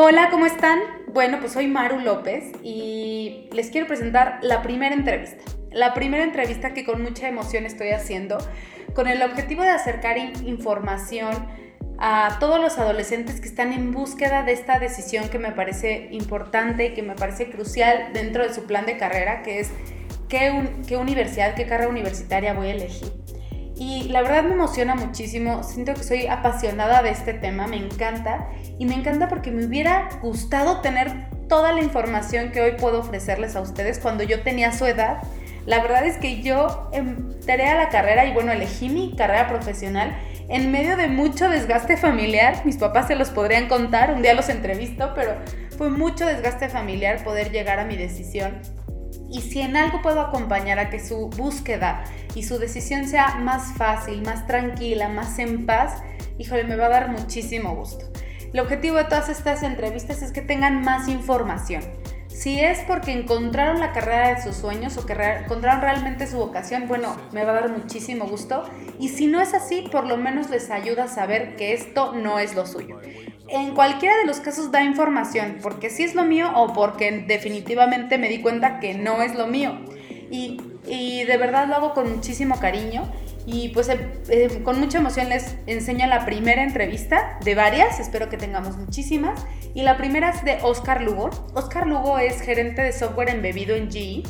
Hola, ¿cómo están? Bueno, pues soy Maru López y les quiero presentar la primera entrevista. La primera entrevista que con mucha emoción estoy haciendo con el objetivo de acercar información a todos los adolescentes que están en búsqueda de esta decisión que me parece importante y que me parece crucial dentro de su plan de carrera, que es qué, qué universidad, qué carrera universitaria voy a elegir. Y la verdad me emociona muchísimo, siento que soy apasionada de este tema, me encanta. Y me encanta porque me hubiera gustado tener toda la información que hoy puedo ofrecerles a ustedes cuando yo tenía su edad. La verdad es que yo entré a la carrera y bueno, elegí mi carrera profesional en medio de mucho desgaste familiar. Mis papás se los podrían contar, un día los entrevisto, pero fue mucho desgaste familiar poder llegar a mi decisión. Y si en algo puedo acompañar a que su búsqueda y su decisión sea más fácil, más tranquila, más en paz, híjole, me va a dar muchísimo gusto. El objetivo de todas estas entrevistas es que tengan más información. Si es porque encontraron la carrera de sus sueños o que encontraron realmente su vocación, bueno, me va a dar muchísimo gusto. Y si no es así, por lo menos les ayuda a saber que esto no es lo suyo. En cualquiera de los casos da información, porque sí es lo mío o porque definitivamente me di cuenta que no es lo mío. Y, y de verdad lo hago con muchísimo cariño. Y pues eh, eh, con mucha emoción les enseño la primera entrevista de varias, espero que tengamos muchísimas. Y la primera es de Oscar Lugo. Oscar Lugo es gerente de software embebido en GE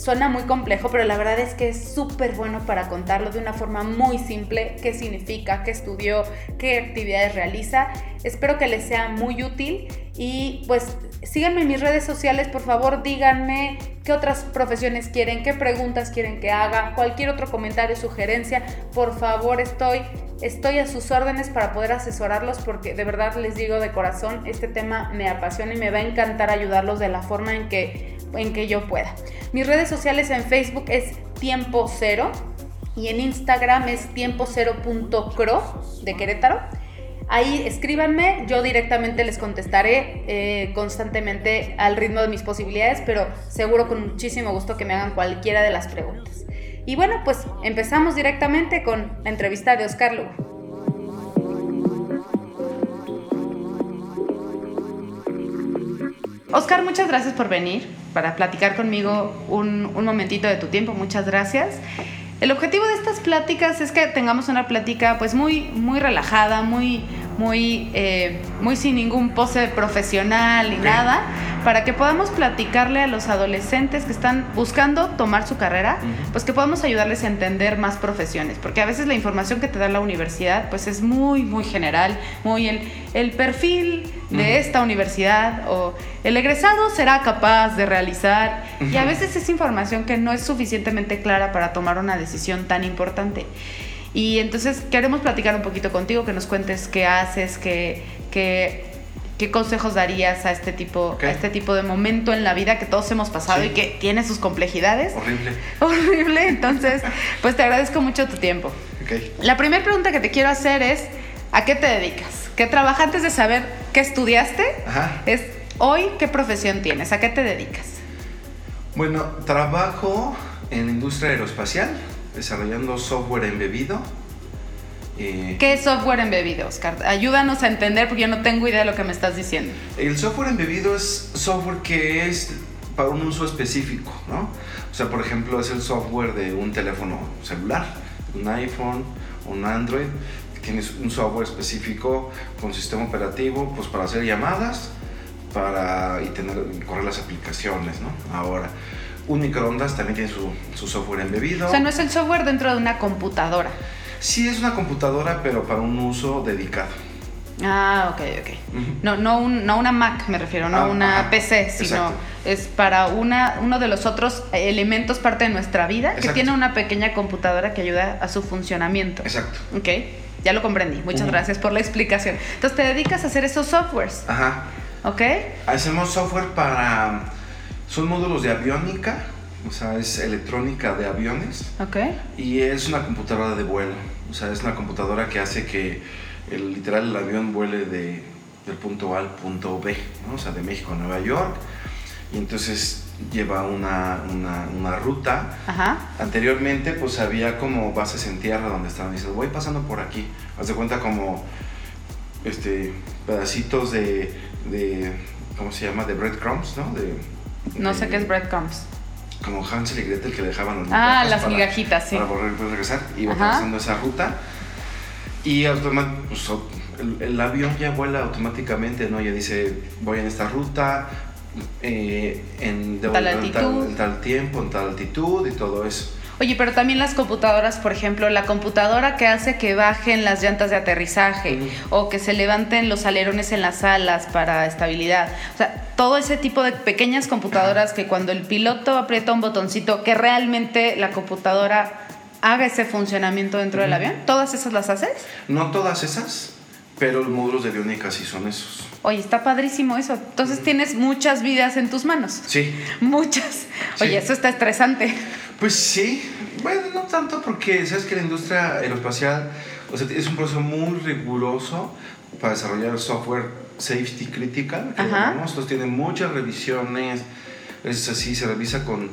Suena muy complejo, pero la verdad es que es súper bueno para contarlo de una forma muy simple, qué significa, qué estudió, qué actividades realiza. Espero que les sea muy útil y pues síganme en mis redes sociales, por favor díganme qué otras profesiones quieren, qué preguntas quieren que haga, cualquier otro comentario, sugerencia, por favor estoy estoy a sus órdenes para poder asesorarlos porque de verdad les digo de corazón, este tema me apasiona y me va a encantar ayudarlos de la forma en que en que yo pueda. Mis redes sociales en Facebook es tiempo cero y en Instagram es tiempo cero.cro de Querétaro. Ahí escríbanme, yo directamente les contestaré eh, constantemente al ritmo de mis posibilidades, pero seguro con muchísimo gusto que me hagan cualquiera de las preguntas. Y bueno, pues empezamos directamente con la entrevista de Oscar Lugo. Oscar, muchas gracias por venir para platicar conmigo un, un, momentito de tu tiempo. Muchas gracias. El objetivo de estas pláticas es que tengamos una plática pues muy, muy relajada, muy, muy, eh, muy sin ningún pose profesional ni nada para que podamos platicarle a los adolescentes que están buscando tomar su carrera, pues que podamos ayudarles a entender más profesiones, porque a veces la información que te da la universidad pues es muy, muy general, muy el, el perfil de esta universidad o el egresado será capaz de realizar y a veces es información que no es suficientemente clara para tomar una decisión tan importante. Y entonces queremos platicar un poquito contigo, que nos cuentes qué haces, qué, qué ¿Qué consejos darías a este tipo, a este tipo de momento en la vida que todos hemos pasado y que tiene sus complejidades? Horrible. Horrible. Entonces, pues te agradezco mucho tu tiempo. Okay. La primera pregunta que te quiero hacer es, ¿a qué te dedicas? ¿Qué trabajas antes de saber qué estudiaste? Ajá. Es hoy, ¿qué profesión tienes? ¿A qué te dedicas? Bueno, trabajo en la industria aeroespacial, desarrollando software embebido eh, ¿Qué es software embebido, Oscar? Ayúdanos a entender porque yo no tengo idea de lo que me estás diciendo. El software embebido es software que es para un uso específico, ¿no? O sea, por ejemplo, es el software de un teléfono celular, un iPhone, un Android. Tienes un software específico con sistema operativo, pues para hacer llamadas, para y tener correr las aplicaciones, ¿no? Ahora, un microondas también tiene su, su software embebido. O sea, no es el software dentro de una computadora. Sí es una computadora, pero para un uso dedicado. Ah, ok, ok. no, no, una Mac me refiero, no ah, una PC, sino es para una, uno de los otros elementos parte de nuestra vida que tiene una pequeña computadora que ayuda a su funcionamiento. Exacto. Ok, ya lo comprendí. Muchas gracias por la explicación. Entonces te dedicas a hacer esos softwares. Ajá. Ok. Hacemos software para... Son módulos de aviónica o sea, es electrónica de aviones. Ok. Y es una computadora de vuelo. O sea, es una computadora que hace que el, literal el avión vuele de, del punto A al punto B, ¿no? O sea, de México a Nueva York. Y entonces lleva una, una, una ruta. Ajá. Anteriormente, pues había como bases en tierra donde estaban. Dices, voy pasando por aquí. Haz de cuenta como este, pedacitos de, de, ¿cómo se llama? De breadcrumbs, ¿no? De, No sé de- qué es breadcrumbs. Como Hansel y Gretel que le dejaban los Ah, las para- migajitas, sí. Para volver a regresar. Iba Ajá. trazando esa ruta. Y pues, el, el avión ya vuela automáticamente, ¿no? Ya dice, voy en esta ruta, eh, en, debo Tal en tal, en tal tiempo, en tal altitud y todo eso. Oye, pero también las computadoras, por ejemplo, la computadora que hace que bajen las llantas de aterrizaje o que se levanten los alerones en las alas para estabilidad. O sea, todo ese tipo de pequeñas computadoras que cuando el piloto aprieta un botoncito, que realmente la computadora haga ese funcionamiento dentro del avión, ¿todas esas las haces? No todas esas, pero los módulos de aviónica sí son esos. Oye, está padrísimo eso. Entonces tienes muchas vidas en tus manos. Sí, Muchas. Oye, Sí. eso está estresante. Pues sí, bueno, no tanto porque sabes que la industria aeroespacial o sea, es un proceso muy riguroso para desarrollar software safety critical, que Ajá. llamamos. Entonces tiene muchas revisiones, es así, se revisa con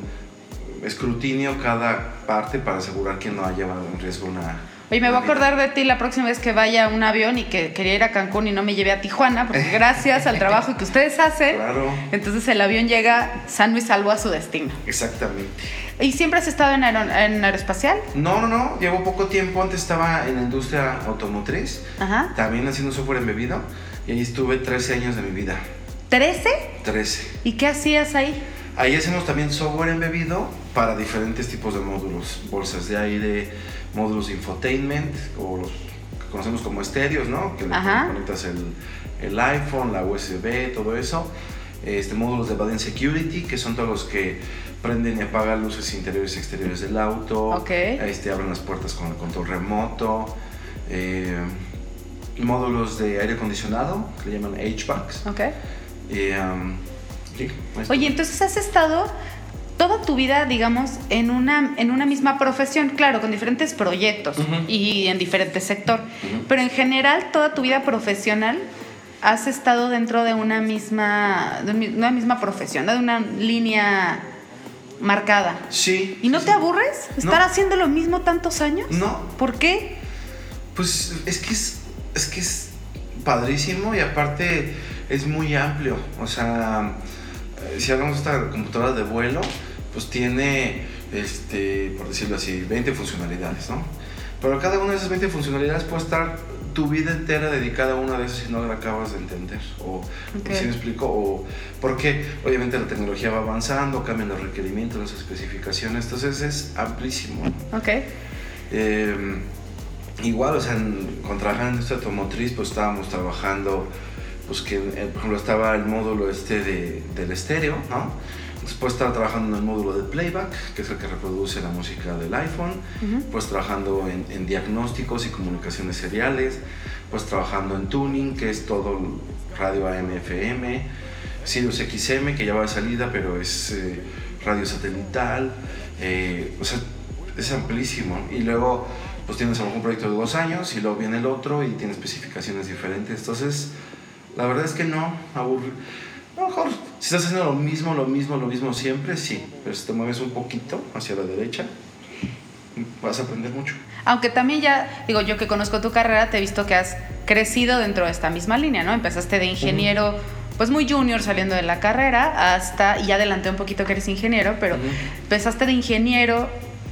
escrutinio cada parte para asegurar que no haya en riesgo una... Oye, me voy a acordar de ti la próxima vez que vaya a un avión y que quería ir a Cancún y no me llevé a Tijuana, porque gracias al trabajo que ustedes hacen, Claro, entonces el avión llega sano y salvo a su destino. exactamente. ¿Y siempre has estado en, aero- en aeroespacial? No, no, no, llevo poco tiempo, antes estaba en la industria automotriz, Ajá. también haciendo software embebido, y ahí estuve 13 años de mi vida, ¿13? 13. ¿Y qué hacías ahí? Ahí hacemos también software embebido para diferentes tipos de módulos, bolsas de aire, módulos de infotainment, o los que conocemos como estéreos, ¿no? Que le conectas el, el iPhone, la USB, todo eso. Este, módulos de Badin Security, que son todos los que prenden y apagan luces interiores y exteriores del auto. Ok. Este, abren las puertas con el control remoto. eh, módulos de aire acondicionado, que le llaman HVACs. Ok. Y, um, sí. Oye, entonces has estado toda tu vida, digamos, en una, en una misma profesión, claro, con diferentes proyectos y en diferente sector, pero en general toda tu vida profesional has estado dentro de una misma, de un- una misma profesión, de una línea marcada. Sí. ¿Y no sí, te sí. aburres No. estar haciendo lo mismo tantos años? No, ¿Por qué? pues es que es, es que es padrísimo y aparte es muy amplio. O sea, eh, si hablamos de esta computadora de vuelo, pues tiene, este, por decirlo así, 20 funcionalidades, ¿no? Pero cada una de esas 20 funcionalidades puede estar tu vida entera dedicada a una de esas si no la acabas de entender. O, Ok. ¿sí me explico? O porque obviamente la tecnología va avanzando, cambian los requerimientos, las especificaciones, entonces es amplísimo. Ok. Eh, igual, o sea, en, cuando trabajaba en la industria automotriz, pues estábamos trabajando, pues que, eh, por ejemplo, estaba el módulo este de, del estéreo, ¿no? Después estaba trabajando en el módulo de playback, que es el que reproduce la música del iPhone, Ujú. pues trabajando en, en diagnósticos y comunicaciones seriales, pues trabajando en tuning, que es todo radio AM, FM, Sirius XM, que ya va de salida, pero es eh, radio satelital, eh, o sea, es amplísimo. Y luego, pues tienes a lo mejor un proyecto de dos años y luego viene el otro y tiene especificaciones diferentes. Entonces, la verdad es que no. A lo mejor, si estás haciendo lo mismo, lo mismo, lo mismo siempre, sí, pero si te mueves un poquito hacia la derecha, vas a aprender mucho. Aunque también ya, digo, yo que conozco tu carrera, te he visto que has crecido dentro de esta misma línea, ¿no? Empezaste de ingeniero, pues muy junior saliendo de la carrera, hasta, y ya adelanté un poquito que eres ingeniero, pero Ujú. empezaste de ingeniero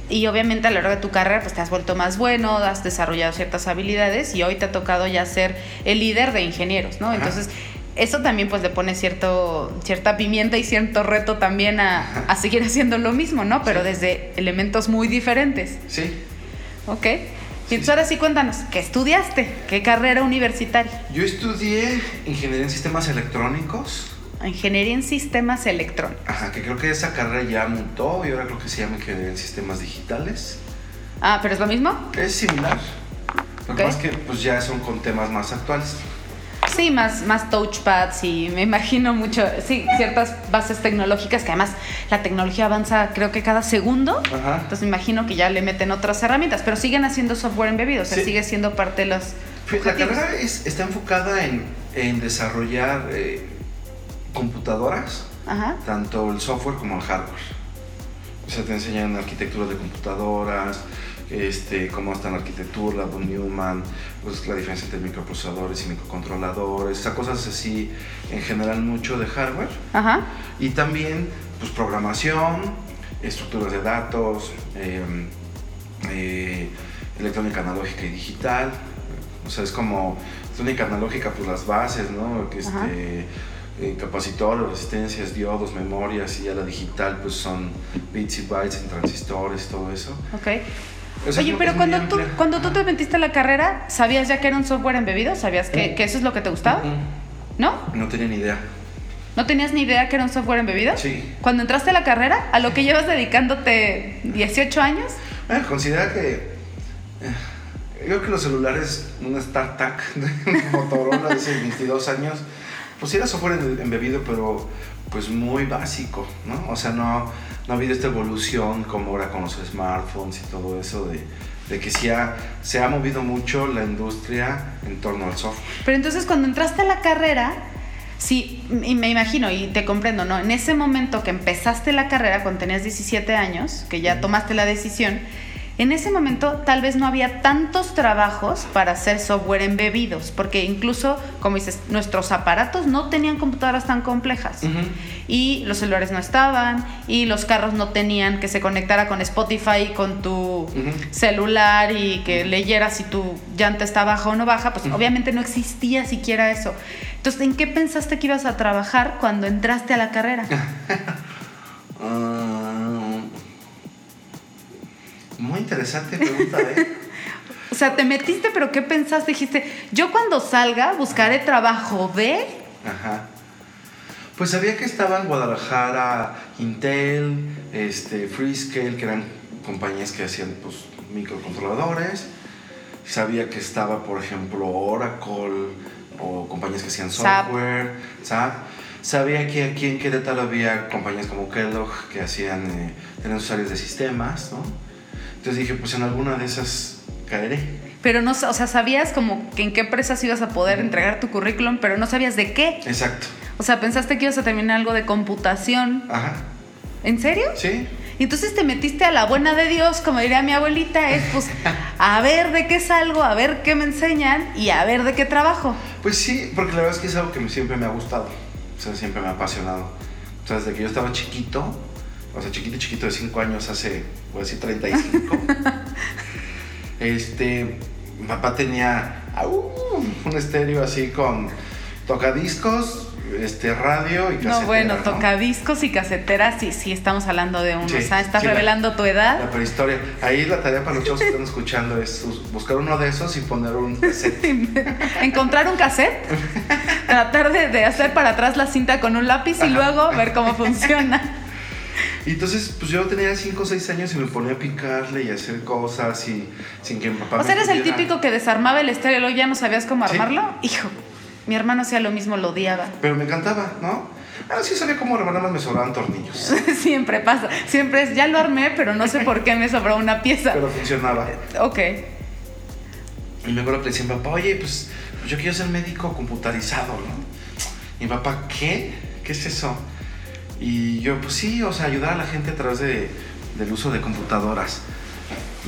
y obviamente a lo largo de tu carrera, pues te has vuelto más bueno, has desarrollado ciertas habilidades y hoy te ha tocado ya ser el líder de ingenieros, ¿no? Ajá. Entonces, eso también pues le pone cierto, cierta pimienta y cierto reto también a, a seguir haciendo lo mismo, ¿no? Pero Sí. desde elementos muy diferentes. Sí, Ok. Y entonces ahora sí cuéntanos, ¿qué estudiaste? ¿Qué carrera universitaria? yo estudié ingeniería en sistemas electrónicos. Ingeniería en sistemas electrónicos. Ajá, que creo que esa carrera ya mutó y ahora creo que se llama ingeniería en sistemas digitales. Ah, ¿pero es lo mismo? Es similar. Lo que pasa es que pues ya son con temas más actuales. Sí, más, más touchpads y me imagino mucho, sí, ciertas bases tecnológicas que además la tecnología avanza creo que cada segundo. Ajá. Entonces me imagino que ya le meten otras herramientas, pero siguen haciendo software embebido, o sea, Sí. sigue siendo parte de los Fíjate, La objetivos. carrera es- está enfocada en, en desarrollar eh, computadoras, Ajá. tanto el software como el hardware. O sea, te enseñan arquitectura de computadoras, este, cómo está la arquitectura, von Neumann, pues la diferencia entre microprocesadores y microcontroladores, o sea, cosas así, en general mucho de hardware. Ajá. Y también, pues programación, estructuras de datos, eh, eh, electrónica analógica y digital. O sea, es como electrónica analógica, pues las bases, ¿no? Que este, eh, capacitores, resistencias, diodos, memorias, y ya la digital, pues son bits y bytes en transistores, todo eso. Ok. O sea, Oye, pero cuando tú, cuando tú te metiste a la carrera, ¿sabías ya que era un software embebido? ¿Sabías que, que eso es lo que te gustaba? Ujú. ¿No? No tenía ni idea. ¿No tenías ni idea que era un software embebido? Sí. Cuando entraste a la carrera, a lo que llevas dedicándote 18 años, Eh, considera que. eh, yo creo que los celulares, una StarTAC de Motorola de hace 22 años, pues sí era software em- embebido, pero pues muy básico, ¿no? O sea, no, no ha habido esta evolución como ahora con los smartphones y todo eso de, de que sí ha- se ha movido mucho la industria en torno al software. Pero entonces cuando entraste a la carrera, sí, y me imagino y te comprendo, ¿no? En ese momento que empezaste la carrera, cuando tenías 17 años, que ya tomaste la decisión, en ese momento tal vez no había tantos trabajos para hacer software embebidos, porque incluso, como dices, nuestros aparatos no tenían computadoras tan complejas. Y los celulares no estaban, y los carros no tenían que se conectara con Spotify, con tu celular y que leyeras si tu llanta está baja o no baja, pues obviamente no existía siquiera eso. Entonces, ¿en qué pensaste que ibas a trabajar cuando entraste a la carrera? Muy interesante pregunta, ¿eh? O sea, te metiste, pero ¿qué pensaste? Dijiste, yo cuando salga buscaré trabajo de... Ajá. Pues sabía que estaba en Guadalajara Intel, este, Freescale, que eran compañías que hacían pues, microcontroladores. Sabía que estaba, por ejemplo, Oracle o compañías que hacían software, SAP. Sabía que aquí en Querétaro había compañías como Kellogg que hacían, eh, tenían sus áreas de sistemas, ¿no? Entonces dije, pues en alguna de esas caeré. Pero no, o sea, sabías como que en qué empresas ibas a poder entregar tu currículum, pero no sabías de qué. Exacto. O sea, pensaste que ibas a terminar algo de computación. Ajá. ¿En serio? Sí. Y entonces te metiste a la buena de Dios, como diría mi abuelita, es pues a ver de qué salgo, a ver qué me enseñan y a ver de qué trabajo. Pues sí, porque la verdad es que es algo que siempre me ha gustado. O sea, siempre me ha apasionado. O sea, desde que yo estaba chiquito, o sea, chiquito, chiquito de 5 años, hace, a decir 35. este, mi papá tenía au, un estéreo así con tocadiscos, este, radio y casetera, No, bueno, ¿no? tocadiscos y caseteras, sí, sí, estamos hablando de uno. Sí, o sea, estás sí, la- revelando tu La edad. prehistoria. Ahí la tarea para los chavos que están escuchando es us- buscar uno de esos y poner un cassette. Encontrar un cassette, tratar de, de hacer para atrás la cinta con un lápiz y luego ver cómo funciona. Y entonces, pues yo tenía 5 o 6 años y me ponía a picarle y a hacer cosas y sin que mi papá O sea, eres el típico que desarmaba el estéreo y luego ya no sabías cómo Sí. armarlo. Hijo, mi hermano hacía lo mismo, lo odiaba. Pero me encantaba, ¿no? Ah, sí sabía cómo nada más me sobraban tornillos. Siempre pasa. Siempre es, ya lo armé, pero no sé por qué me sobró una pieza. Pero funcionaba. Ok. Y me acuerdo que le decía papá, oye, pues, pues yo quiero ser médico computarizado, ¿no? Y mi papá, ¿qué? ¿Qué es eso? Y yo, pues sí, o sea, ayudar a la gente a través de, del uso de computadoras.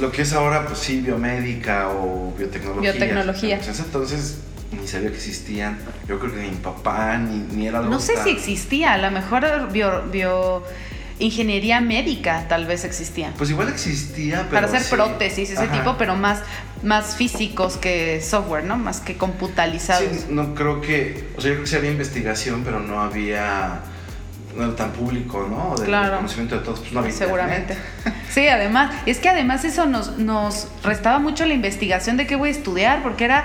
Lo que es ahora, pues sí, biomédica o biotecnología. Biotecnología. Entonces, entonces ni sabía que existían. Yo creo que ni mi papá, ni, ni era algo No sé tan- si existía, a lo mejor bio, bio- ingeniería médica tal vez existía. Pues igual existía, pero para hacer sí. prótesis, ese Ajá. tipo, pero más, más físicos que software, ¿no? Más que computalizados. Sí, no creo que, o sea, yo creo que sí había investigación, pero no había, no era tan público, ¿no? Del Claro. conocimiento de todos, pues no había Seguramente. internet. Sí, además, es que además eso nos, nos restaba mucho la investigación de qué voy a estudiar, porque era,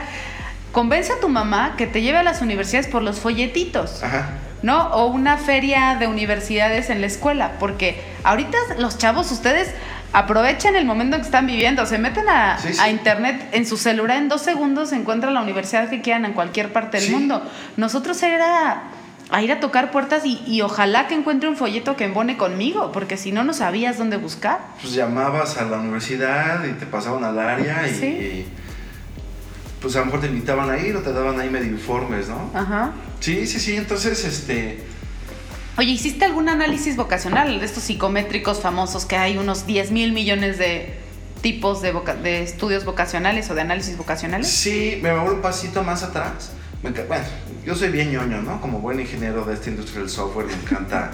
convence a tu mamá que te lleve a las universidades por los folletitos. Ajá. ¿no? O una feria de universidades en la escuela, porque ahorita los chavos, ustedes aprovechan el momento en que están viviendo, se meten a, Sí, sí. a internet en su celular en dos segundos, se encuentran la universidad que quieran en cualquier parte del Sí. mundo. Nosotros era a ir a tocar puertas y, y ojalá que encuentre un folleto que embone conmigo, porque si no, no sabías dónde buscar. Pues llamabas a la universidad y te pasaban al área y, Sí. y, pues a lo mejor te invitaban a ir o te daban ahí medio informes, ¿no? Ajá. Sí, sí, sí, entonces, este, Oye, ¿hiciste algún análisis vocacional de estos psicométricos famosos que hay unos 10 mil millones de, tipos de, de estudios vocacionales o de análisis vocacionales? Sí, me voy un pasito más atrás. bueno, yo soy bien ñoño, ¿no? Como buen ingeniero de esta industria del software, me encanta.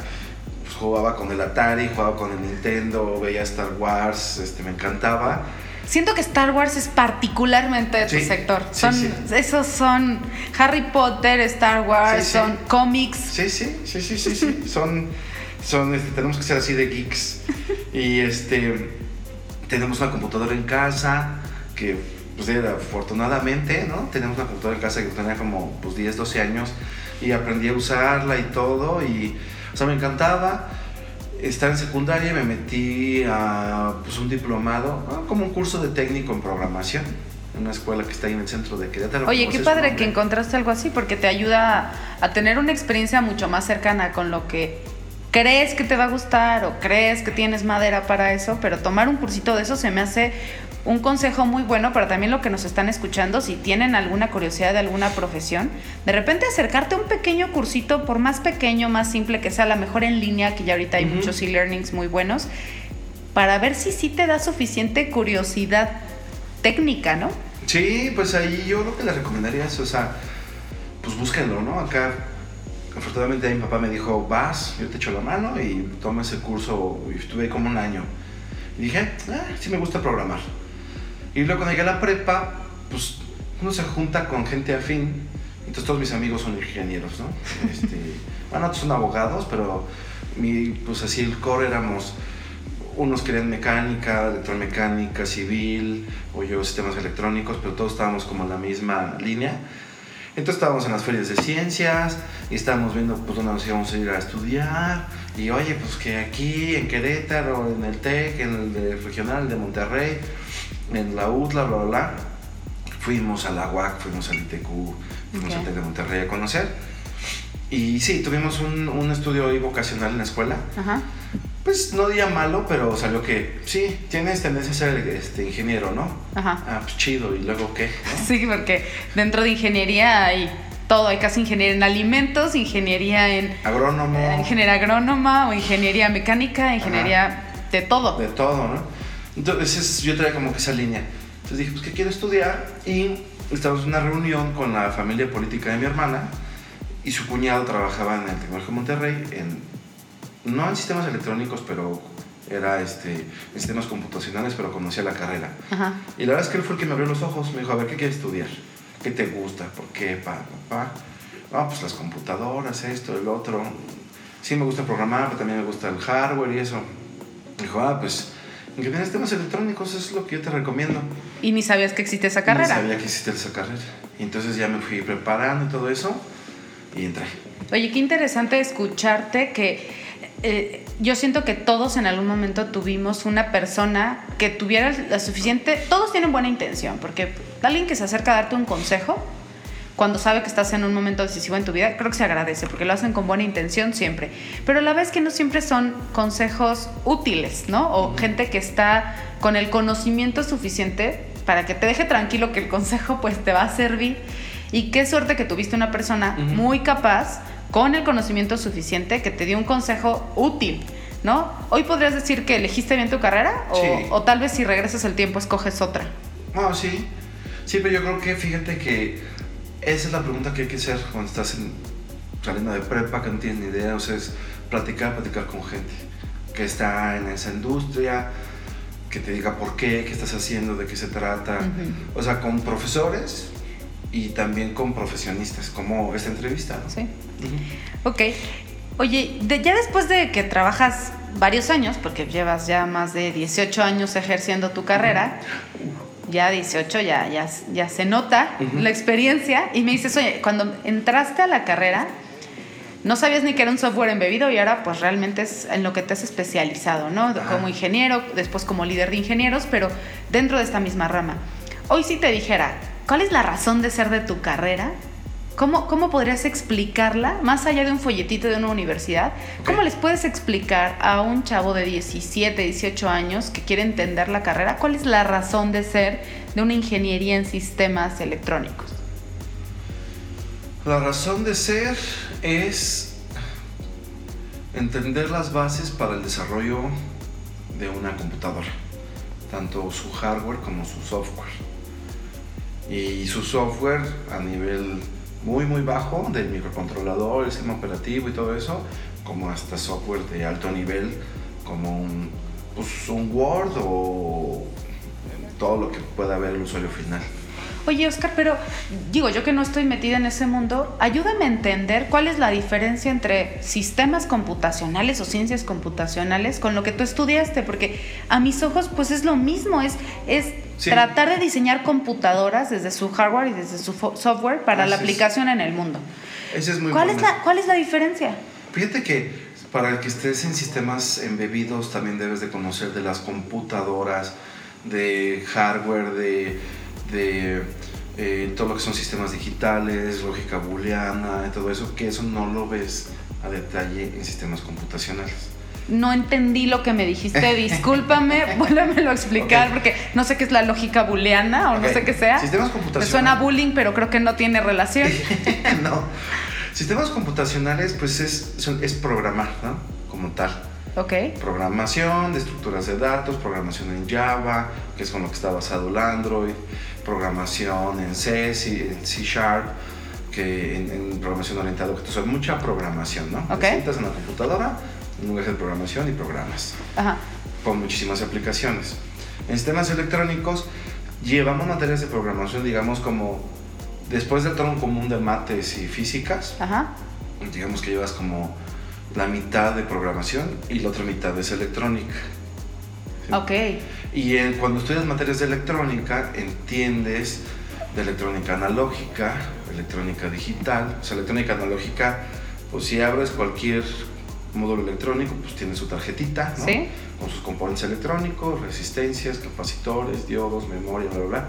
Pues, jugaba con el Atari, jugaba con el Nintendo, veía Star Wars, este, me encantaba. Siento que Star Wars es particularmente de tu sector. Son, Esos son Harry Potter, Star Wars, son cómics. Sí, sí, sí, sí, sí, sí. son, son este, tenemos que ser así de geeks. y este, tenemos una computadora en casa que, pues afortunadamente, ¿no? Tenemos una computadora en casa que tenía como pues, 10, 12 años y aprendí a usarla y todo. Y, o sea, me encantaba estaba en secundaria me metí a pues, un diplomado, como un curso de técnico en programación, en una escuela que está ahí en el centro de Querétaro. Oye, qué padre que encontraste algo así, porque te ayuda a tener una experiencia mucho más cercana con lo que crees que te va a gustar o crees que tienes madera para eso, pero tomar un cursito de eso se me hace un consejo muy bueno para también lo que nos están escuchando, si tienen alguna curiosidad de alguna profesión, de repente acercarte a un pequeño cursito, por más pequeño, más simple que sea, a lo mejor en línea, que ya ahorita hay muchos e-learnings muy buenos, para ver si sí te da suficiente curiosidad técnica, ¿no? Sí, pues ahí yo lo que les recomendaría es, o sea, pues búsquenlo, ¿no? Acá, afortunadamente mi papá me dijo, vas, yo te echo la mano y toma ese curso, y estuve como un año. Y dije, ah, sí me gusta programar. Y luego cuando llegué a la prepa, pues uno se junta con gente afín. Entonces todos mis amigos son ingenieros, ¿no? Este, bueno, otros son abogados, pero mi, pues así el core éramos, unos querían mecánica, electromecánica, civil, o yo sistemas electrónicos, pero todos estábamos como en la misma línea. Entonces estábamos en las ferias de ciencias y estábamos viendo pues dónde nos íbamos a ir a estudiar. Y oye, pues que aquí en Querétaro, en el TEC, en el de regional de Monterrey, en la UTLA, bla, bla, bla. Fuimos a la UAC, fuimos al ITQ, fuimos al TEC de Monterrey a conocer. Y sí, tuvimos un, un estudio ahí vocacional en la escuela. Ajá. Pues no día malo, pero salió que sí, tienes tendencia a ser este, ingeniero, ¿no? Ajá. Ah, pues chido, ¿y luego qué? Sí, porque dentro de ingeniería hay todo, hay casi ingeniería en alimentos, ingeniería en... Agrónomo. ingeniería agrónoma o ingeniería mecánica, ingeniería de todo. De todo, ¿no? Entonces yo traía como que esa línea. Entonces dije, pues que quiero estudiar y estábamos en una reunión con la familia política de mi hermana y su cuñado trabajaba en el Tecnológico de Monterrey, en, no en sistemas electrónicos, pero era este, en sistemas computacionales, pero conocía la carrera. Y la verdad es que él fue el que me abrió los ojos, me dijo, a ver, ¿qué quieres estudiar? ¿Qué te gusta? ¿Por qué? Pa, pa, pa. pues las computadoras, esto, el otro. Sí me gusta programar, pero también me gusta el hardware y eso. Me dijo, ah, pues ingeniería temas electrónicos es lo que yo te recomiendo. ¿Y ni sabías que existe esa carrera? Ni sabía que existe esa carrera. Y entonces ya me fui preparando y todo eso y entré. Oye, qué interesante escucharte que eh, yo siento que todos en algún momento tuvimos una persona que tuviera la suficiente, todos tienen buena intención, porque alguien que se acerca a darte un consejo, cuando sabe que estás en un momento decisivo en tu vida, creo que se agradece, porque lo hacen con buena intención siempre. Pero a la vez que no siempre son consejos útiles, ¿no? O gente que está con el conocimiento suficiente para que te deje tranquilo que el consejo pues te va a servir. Y qué suerte que tuviste una persona muy capaz con el conocimiento suficiente que te dio un consejo útil, ¿no? Hoy podrías decir que elegiste bien tu carrera o, tal vez si regresas el tiempo escoges otra. No, sí. Sí, pero yo creo que fíjate que esa es la pregunta que hay que hacer cuando estás saliendo de prepa, que no tienes ni idea, o sea, es platicar, platicar con gente que está en esa industria, que te diga por qué, qué estás haciendo, de qué se trata. O sea, con profesores y también con profesionistas, como esta entrevista. Sí. Ok. Oye, ya después de que trabajas varios años, porque llevas ya más de 18 años ejerciendo tu carrera, ya 18, ya, ya, ya se nota la experiencia, y me dices, oye, cuando entraste a la carrera, no sabías ni que era un software embebido y ahora pues realmente es en lo que te has especializado, ¿no? Como ingeniero, después como líder de ingenieros, pero dentro de esta misma rama. Hoy sí te dijera, ¿cuál es la razón de ser de tu carrera? ¿Cómo, ¿Cómo podrías explicarla, más allá de un folletito de una universidad? ¿Cómo les puedes explicar a un chavo de 17, 18 años que quiere entender la carrera cuál es la razón de ser de una ingeniería en sistemas electrónicos? La razón de ser es entender las bases para el desarrollo de una computadora. tanto su hardware como su software. Y su software a nivel muy muy bajo del microcontrolador, el sistema operativo y todo eso, como hasta software de alto nivel, como un, pues, un Word o todo lo que pueda ver el usuario final. Oye, Oscar, pero digo, yo que no estoy metida en ese mundo, ayúdame a entender cuál es la diferencia entre sistemas computacionales o ciencias computacionales con lo que tú estudiaste, porque a mis ojos pues es lo mismo, es, es tratar de diseñar computadoras desde su hardware y desde su software para la aplicación en el mundo. Ese es muy ¿Cuál, es la, ¿Cuál es la diferencia? Fíjate que para que estés en sistemas embebidos también debes de conocer de las computadoras, de hardware, de de eh, todo lo que son sistemas digitales, lógica booleana, todo eso, que eso no lo ves a detalle en sistemas computacionales. No entendí lo que me dijiste, discúlpame, vuélvemelo a explicar porque no sé qué es la lógica booleana o no sé qué sea. Sistemas computacionales. Me suena bullying, pero creo que no tiene relación. no. Sistemas computacionales, pues es, es programar, ¿no? Como tal. Ok. Programación de estructuras de datos, programación en Java, que es con lo que está basado el Android, programación en C, en C Sharp, que en, programación orientada a objetos. O mucha programación, ¿no? Okay. Te sientas en la computadora, un lenguaje de programación y programas. Ajá. Con muchísimas aplicaciones. En sistemas electrónicos llevamos materias de programación, digamos, como después del tronco común de mates y físicas. Ajá. Digamos que llevas como la mitad de programación y la otra mitad es electrónica. Ok. Y cuando estudias materias de electrónica, entiendes de electrónica analógica, electrónica digital. O sea, electrónica analógica, pues si abres cualquier módulo electrónico, pues tiene su tarjetita, ¿no? ¿Sí? Con sus componentes electrónicos, resistencias, capacitores, diodos, memoria, bla, bla, bla.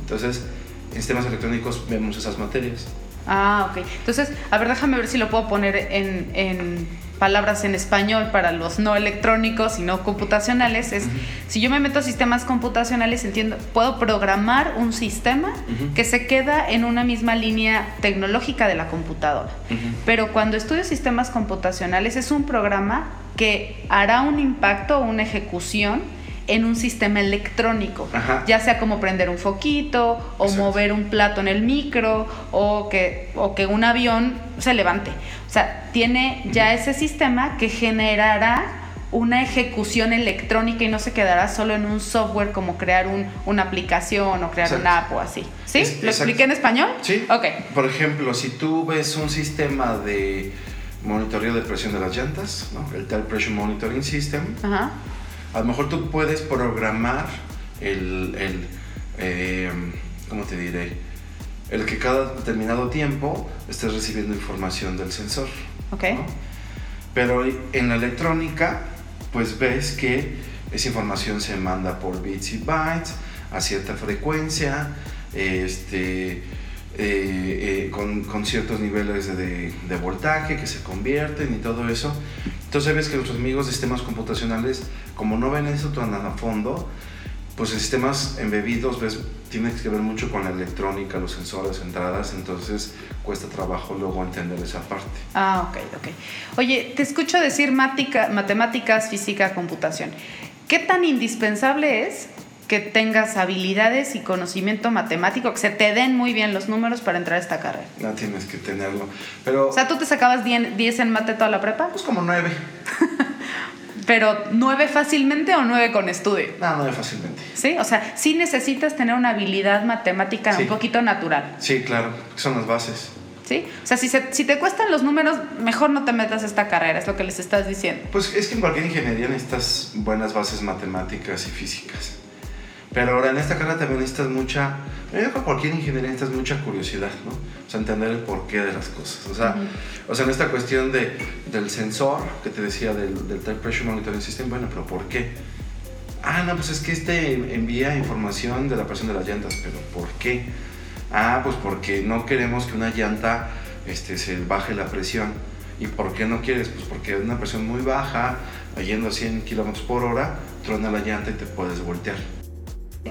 Entonces, en sistemas electrónicos vemos esas materias. Ah, ok. Entonces, a ver, déjame ver si lo puedo poner en, palabras en español para los no electrónicos y no computacionales. Es, si yo me meto a sistemas computacionales, entiendo, puedo programar un sistema que se queda en una misma línea tecnológica de la computadora. Pero cuando estudio sistemas computacionales, es un programa que hará un impacto o una ejecución en un sistema electrónico, ya sea como prender un foquito o mover un plato en el micro o que, o que un avión se levante. O sea, tiene ya ese sistema que generará una ejecución electrónica y no se quedará solo en un software como crear una aplicación o crear una app o así. ¿Sí? ¿Lo expliqué en español? Sí. Ok. Por ejemplo, si tú ves un sistema de monitoreo de presión de las llantas, ¿no? el Tire Pressure Monitoring System, Ajá a lo mejor tú puedes programar el, eh, ¿cómo te diré? El que cada determinado tiempo estés recibiendo información del sensor. Ok. Pero en la electrónica, pues ves que esa información se manda por bits y bytes a cierta frecuencia, este, eh, eh, con, ciertos niveles de, de, voltaje que se convierten y todo eso. Entonces ves que nuestros amigos de sistemas computacionales como no ven eso tan a fondo, pues en sistemas embebidos ves, tiene que ver mucho con la electrónica, los sensores, entradas, entonces cuesta trabajo luego entender esa parte. Ah, ok, ok. Oye, te escucho decir matemáticas, física, computación. ¿Qué tan indispensable es que tengas habilidades y conocimiento matemático, que se te den muy bien los números para entrar a esta carrera? No, tienes que tenerlo. Pero, o sea, ¿tú te sacabas 10 en mate toda la prepa? Pues como 9. Pero nueve fácilmente o nueve con estudio? No, nueve fácilmente. Sí, o sea, sí necesitas tener una habilidad matemática un poquito natural. Sí, claro, son las bases. ¿Sí? O sea, si, si te cuestan los números, mejor no te metas a esta carrera, es lo que les estás diciendo. Pues es que en cualquier ingeniería necesitas buenas bases matemáticas y físicas. Pero ahora en esta carrera también necesitas mucha, yo creo que cualquier ingeniería necesitas mucha curiosidad, ¿no? O sea, entender el porqué de las cosas. O sea, o sea en esta cuestión de, del sensor que te decía del, del Type Pressure Monitoring System, bueno, pero ¿por qué? Ah, no, pues es que este envía información de la presión de las llantas, pero ¿por qué? Ah, pues porque no queremos que una llanta este, se baje la presión. ¿Y por qué no quieres? Pues porque una presión muy baja, yendo a 100 km por hora, truena la llanta y te puedes voltear.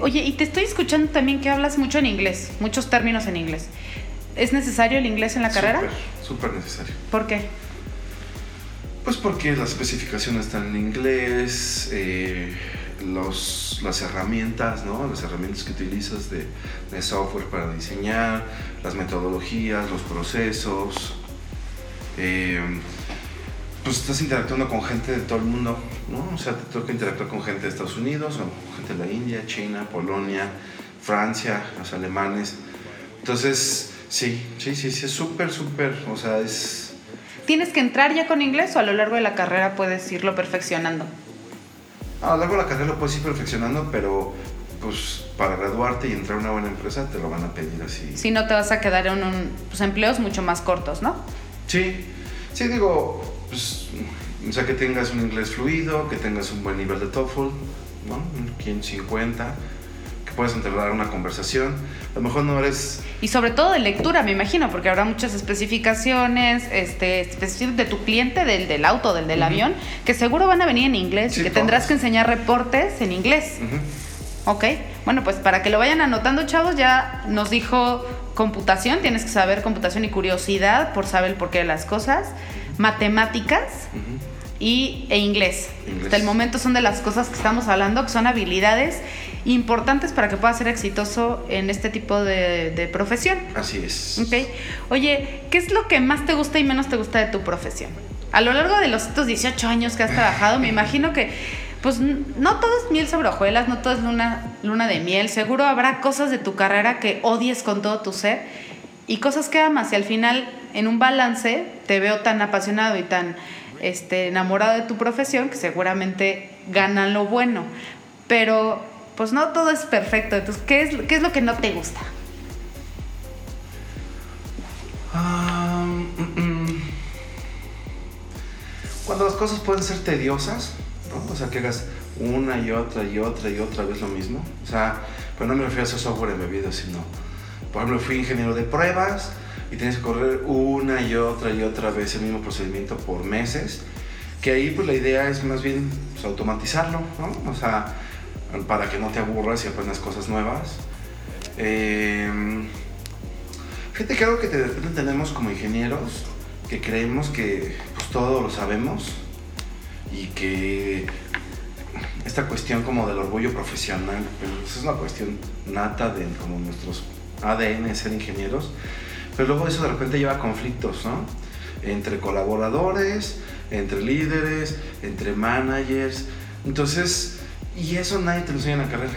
Oye, y te estoy escuchando también que hablas mucho en inglés, muchos términos en inglés. ¿Es necesario el inglés en la carrera? Súper necesario. ¿Por qué? Pues porque las especificaciones están en inglés, eh, los, las herramientas, ¿no? Las herramientas que utilizas de, de software para diseñar, las metodologías, los procesos. Eh, pues estás interactuando con gente de todo el mundo, ¿no? O sea, te toca interactuar con gente de Estados Unidos, o gente de la India, China, Polonia, Francia, los alemanes. Entonces, sí, sí, sí, sí, es súper, súper, o sea, es... ¿Tienes que entrar ya con inglés o a lo largo de la carrera puedes irlo perfeccionando? A lo largo de la carrera lo puedes ir perfeccionando, pero pues para graduarte y entrar a una buena empresa te lo van a pedir así. Si no te vas a quedar en un, pues, empleos mucho más cortos, ¿no? Sí, sí digo, pues, o sea, que tengas un inglés fluido, que tengas un buen nivel de TOEFL, ¿no? Un 550, que puedas entablar una conversación. A lo mejor no eres... Y sobre todo de lectura, me imagino, porque habrá muchas especificaciones este, de tu cliente, del, del auto, del del avión, que seguro van a venir en inglés Sí, y que tendrás que enseñar reportes en inglés. Ujú. Ok, bueno, pues para que lo vayan anotando, chavos, ya nos dijo computación, tienes que saber computación y curiosidad por saber el porqué de las cosas, matemáticas Ujú. Y, e inglés. Inglés. Hasta el momento son de las cosas que estamos hablando, que son habilidades importantes para que puedas ser exitoso en este tipo de, de profesión. Así es. Ok, oye, ¿qué es lo que más te gusta y menos te gusta de tu profesión? A lo largo de los estos 18 años que has trabajado, me imagino que, pues, no todo es miel sobre hojuelas, no todo es luna, luna de miel. Seguro habrá cosas de tu carrera que odies con todo tu ser y cosas que amas. Y al final, en un balance, te veo tan apasionado y tan este, enamorado de tu profesión que seguramente ganan lo bueno. Pero, pues, no todo es perfecto. Entonces, ¿qué es, qué es lo que no te gusta? Ah, mm, mm. Cuando las cosas pueden ser tediosas, ¿no? O sea, que hagas una y otra y otra y otra vez lo mismo. O sea, pero no me refiero a hacer software embebido, sino, por ejemplo, fui ingeniero de pruebas y tienes que correr una y otra y otra vez el mismo procedimiento por meses. Que ahí, pues la idea es más bien pues, automatizarlo, ¿no? O sea, para que no te aburras y aprendas cosas nuevas. Eh, Fíjate que algo que de repente tenemos como ingenieros, que creemos que pues, todo lo sabemos y que esta cuestión como del orgullo profesional, pues, es una cuestión nata de como nuestros ADN ser ingenieros, pero luego eso de repente lleva a conflictos, ¿no? Entre colaboradores, entre líderes, entre managers, entonces, y eso nadie te lo enseña en la carrera.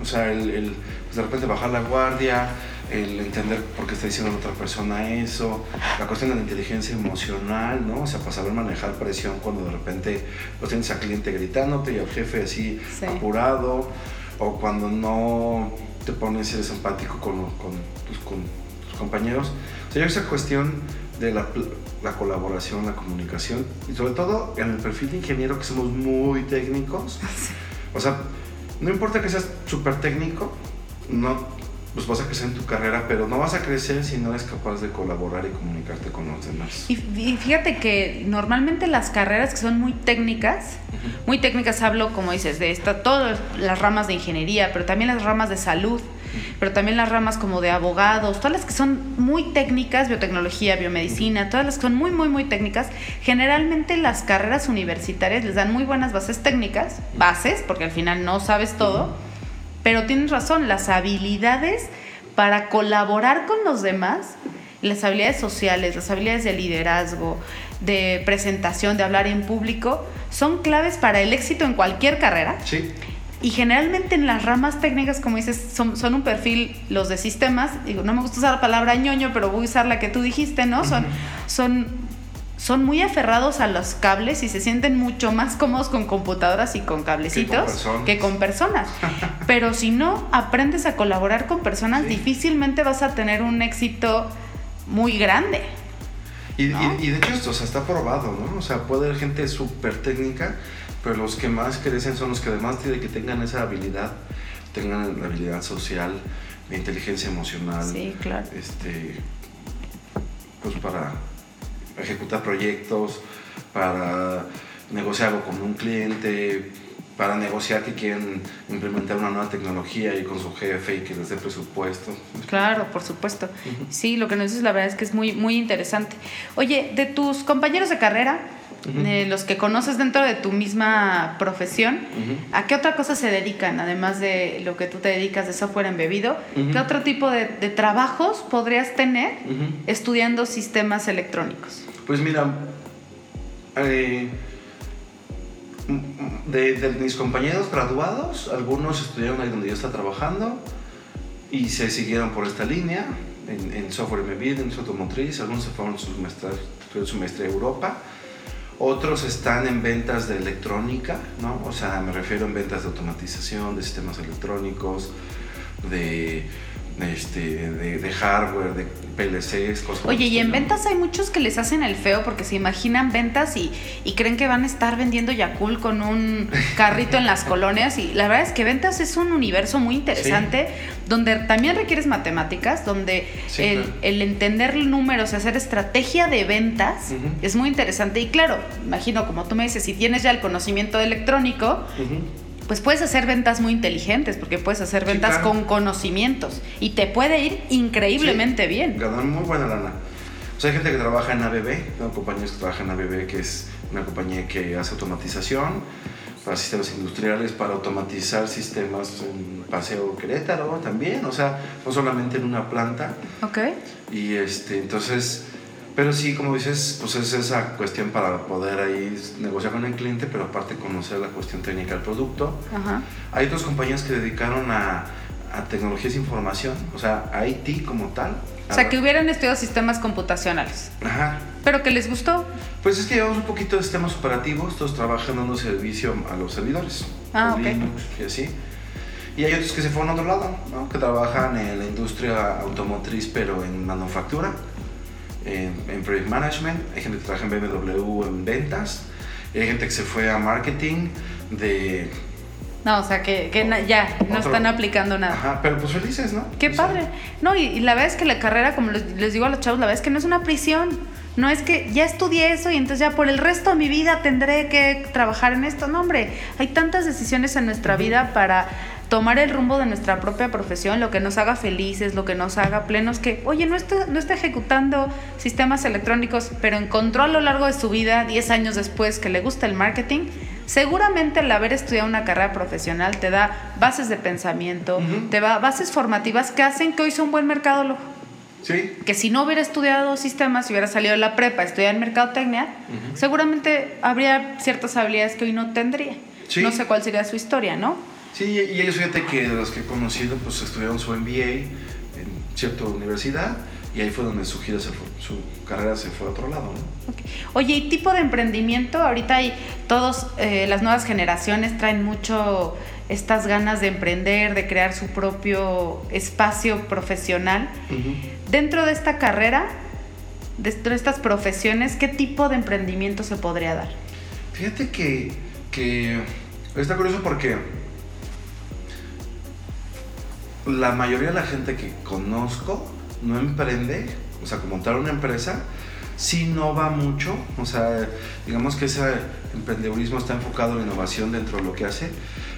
O sea, el, el, pues, de repente bajar la guardia, el entender por qué está diciendo la otra persona eso, la cuestión de la inteligencia emocional, ¿no? O sea, para saber manejar presión cuando de repente pues, tienes al cliente gritándote y al jefe así Sí. apurado, o cuando no te pones, eres empático con, con, tus, con compañeros. O sea, yo esa cuestión de la, la colaboración, la comunicación, y sobre todo en el perfil de ingeniero que somos muy técnicos, o sea, no importa que seas súper técnico, no, pues vas a crecer en tu carrera, pero no vas a crecer si no eres capaz de colaborar y comunicarte con los demás. Y, y fíjate que normalmente las carreras que son muy técnicas, muy técnicas hablo, como dices, de esta, todas las ramas de ingeniería, pero también las ramas de salud, pero también las ramas como de abogados, todas las que son muy técnicas, biotecnología, biomedicina, todas las que son muy, muy, muy técnicas, generalmente las carreras universitarias les dan muy buenas bases técnicas, bases, porque al final no sabes todo, pero tienes razón, las habilidades para colaborar con los demás, las habilidades sociales, las habilidades de liderazgo, de presentación, de hablar en público, son claves para el éxito en cualquier carrera. Sí, Y generalmente en las ramas técnicas, como dices, son, son un perfil, los de sistemas, digo, no me gusta usar la palabra ñoño, pero voy a usar la que tú dijiste, ¿no? Son, son, son muy aferrados a los cables y se sienten mucho más cómodos con computadoras y con cablecitos que con personas. Pero si no aprendes a colaborar con personas, Sí. difícilmente vas a tener un éxito muy grande. y, ¿No? y- y de hecho esto o sea, está probado, ¿no? O sea, puede haber gente súper técnica, pero los que más crecen son los que además de que tengan esa habilidad, tengan la habilidad social, la inteligencia emocional, Sí, claro. este, pues para ejecutar proyectos, para negociar algo con un cliente, para negociar que quieren implementar una nueva tecnología y con su jefe y que les dé presupuesto. Claro, por supuesto. Sí, lo que nos dices la verdad es que es muy, muy interesante. Oye, de tus compañeros de carrera, eh, los que conoces dentro de tu misma profesión, ¿a qué otra cosa se dedican, además de lo que tú te dedicas de software embebido? ¿Qué otro tipo de, trabajos podrías tener estudiando sistemas electrónicos? Pues mira, eh, de, mis compañeros graduados, algunos estudiaron ahí donde yo estaba trabajando y se siguieron por esta línea en, software embebido, en automotriz, algunos se fueron su maestría, Europa, otros están en ventas de electrónica, ¿no? O sea, me refiero en ventas de automatización, de sistemas electrónicos, de este, de, hardware, de PLCs, cosas Oye, y en ventas hay muchos que les hacen el feo porque se imaginan ventas y, creen que van a estar vendiendo Yakul con un carrito en las colonias. Y la verdad es que ventas es un universo muy interesante donde también requieres matemáticas, donde el, entender números, hacer estrategia de ventas es muy interesante. Y claro, imagino, como tú me dices, si tienes ya el conocimiento electrónico, pues puedes hacer ventas muy inteligentes, porque puedes hacer ventas con conocimientos y te puede ir increíblemente bien. Ganar muy buena lana. O sea, hay gente que trabaja en ABB, tengo compañías que trabajan en ABB, que es una compañía que hace automatización para sistemas industriales, para automatizar sistemas en Paseo Querétaro también, o sea, no solamente en una planta. Ok. Y este, entonces pero sí, como dices, pues es esa cuestión para poder ahí negociar con el cliente, pero aparte conocer la cuestión técnica del producto. Hay otras compañías que dedicaron a, a tecnologías de información, o sea, a IT como tal. O sea, que hubieran estudiado sistemas computacionales. Ajá. ¿Pero que les gustó? Pues es que llevamos un poquito de sistemas operativos, todos trabajan dando servicio a los servidores. Ah, ok. y así. Y hay otros que se fueron a otro lado, ¿no? que trabajan en la industria automotriz, pero en manufactura en, Project Management, hay gente que trabaja en BMW en ventas, hay gente que se fue a marketing de... No, o sea, que, ya no están aplicando nada. Ajá, pero pues felices, ¿no? Qué padre. No, y, la verdad es que la carrera, como les, digo a los chavos, la verdad es que no es una prisión. No es que ya estudié eso y entonces ya por el resto de mi vida tendré que trabajar en esto. No, hombre, hay tantas decisiones en nuestra vida para tomar el rumbo de nuestra propia profesión, lo que nos haga felices, lo que nos haga plenos, que, oye, no está, no está ejecutando sistemas electrónicos, pero encontró a lo largo de su vida, 10 años después, que le gusta el marketing, seguramente el haber estudiado una carrera profesional te da bases de pensamiento, te da bases formativas que hacen que hoy sea un buen mercadólogo. Sí. Que si no hubiera estudiado sistemas, si hubiera salido de la prepa, estudiar en mercadotecnia, seguramente habría ciertas habilidades que hoy no tendría. No sé cuál sería su historia, ¿no? Sí, y ellos fíjate que de los que he conocido, pues estudiaron su MBA en cierta universidad y ahí fue donde su gira, su carrera se fue a otro lado, ¿no? Oye, ¿y tipo de emprendimiento? Ahorita hay todos, eh, las nuevas generaciones traen mucho estas ganas de emprender, de crear su propio espacio profesional. Dentro de esta carrera, dentro de estas profesiones, ¿qué tipo de emprendimiento se podría dar? Fíjate que, que está curioso porque la mayoría de la gente que conozco no emprende, o sea, como montar una empresa, sí no va mucho, o sea, digamos que ese emprendedurismo está enfocado en innovación dentro de lo que hace,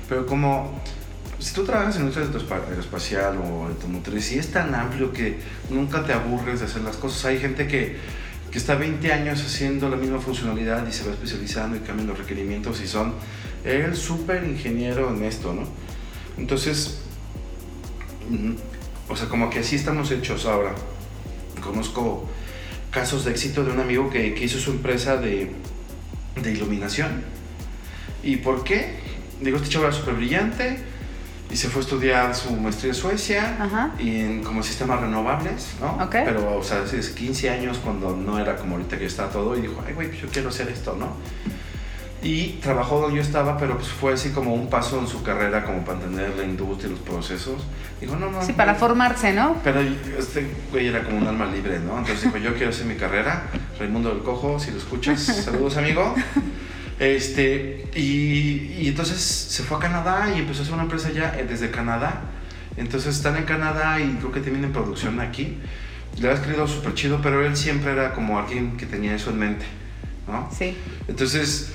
pero como si tú trabajas en industria aeroespacial o automotriz, sí es tan amplio que nunca te aburres de hacer las cosas. Hay gente que, que está 20 años haciendo la misma funcionalidad y se va especializando y cambian los requerimientos y son el súper ingeniero en esto, ¿no? Entonces, o sea, como que así estamos hechos ahora. Conozco casos de éxito de un amigo que, hizo su empresa de, iluminación. ¿Y por qué? Digo, este chaval era súper brillante y se fue a estudiar su maestría en Suecia y en como sistemas renovables, ¿no? Pero, o sea, hace 15 años cuando no era como ahorita que está todo y dijo, ay, güey, pues yo quiero hacer esto, ¿no? Y trabajó donde yo estaba, pero pues fue así como un paso en su carrera como para entender la industria y los procesos. Dijo, no, no. Sí, para formarse, ¿no? Pero este güey era como un alma libre, ¿no? Entonces dijo, yo quiero hacer mi carrera, Raimundo del Cojo, si lo escuchas, saludos amigo. Este, y, y, entonces se fue a Canadá y empezó a hacer una empresa ya eh, desde Canadá. Entonces están en Canadá y creo que tienen producción aquí. Le ha escrito súper chido, pero él siempre era como alguien que tenía eso en mente, ¿no? Sí. Entonces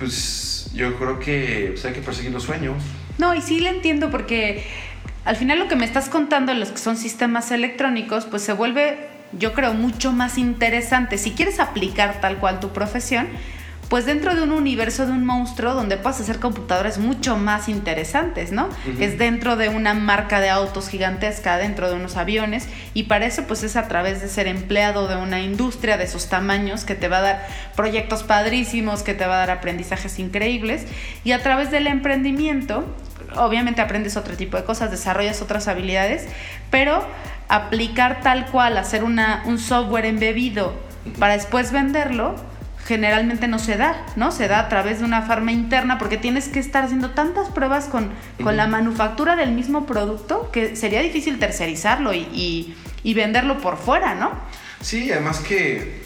pues yo creo que pues, hay que perseguir los sueños. No, y sí le entiendo porque al final lo que me estás contando, los que son sistemas electrónicos, pues se vuelve, yo creo, mucho más interesante. Si quieres aplicar tal cual tu profesión, pues dentro de un universo de un monstruo donde puedes hacer computadoras mucho más interesantes, ¿no? Es dentro de una marca de autos gigantesca, dentro de unos aviones, y para eso pues es a través de ser empleado de una industria de esos tamaños que te va a dar proyectos padrísimos, que te va a dar aprendizajes increíbles, y a través del emprendimiento, obviamente aprendes otro tipo de cosas, desarrollas otras habilidades, pero aplicar tal cual, hacer una, un software embebido para después venderlo, generalmente no se da, ¿no? Se da a través de una farma interna porque tienes que estar haciendo tantas pruebas con, con la manufactura del mismo producto que sería difícil tercerizarlo y, y, venderlo por fuera, ¿no? Sí, además que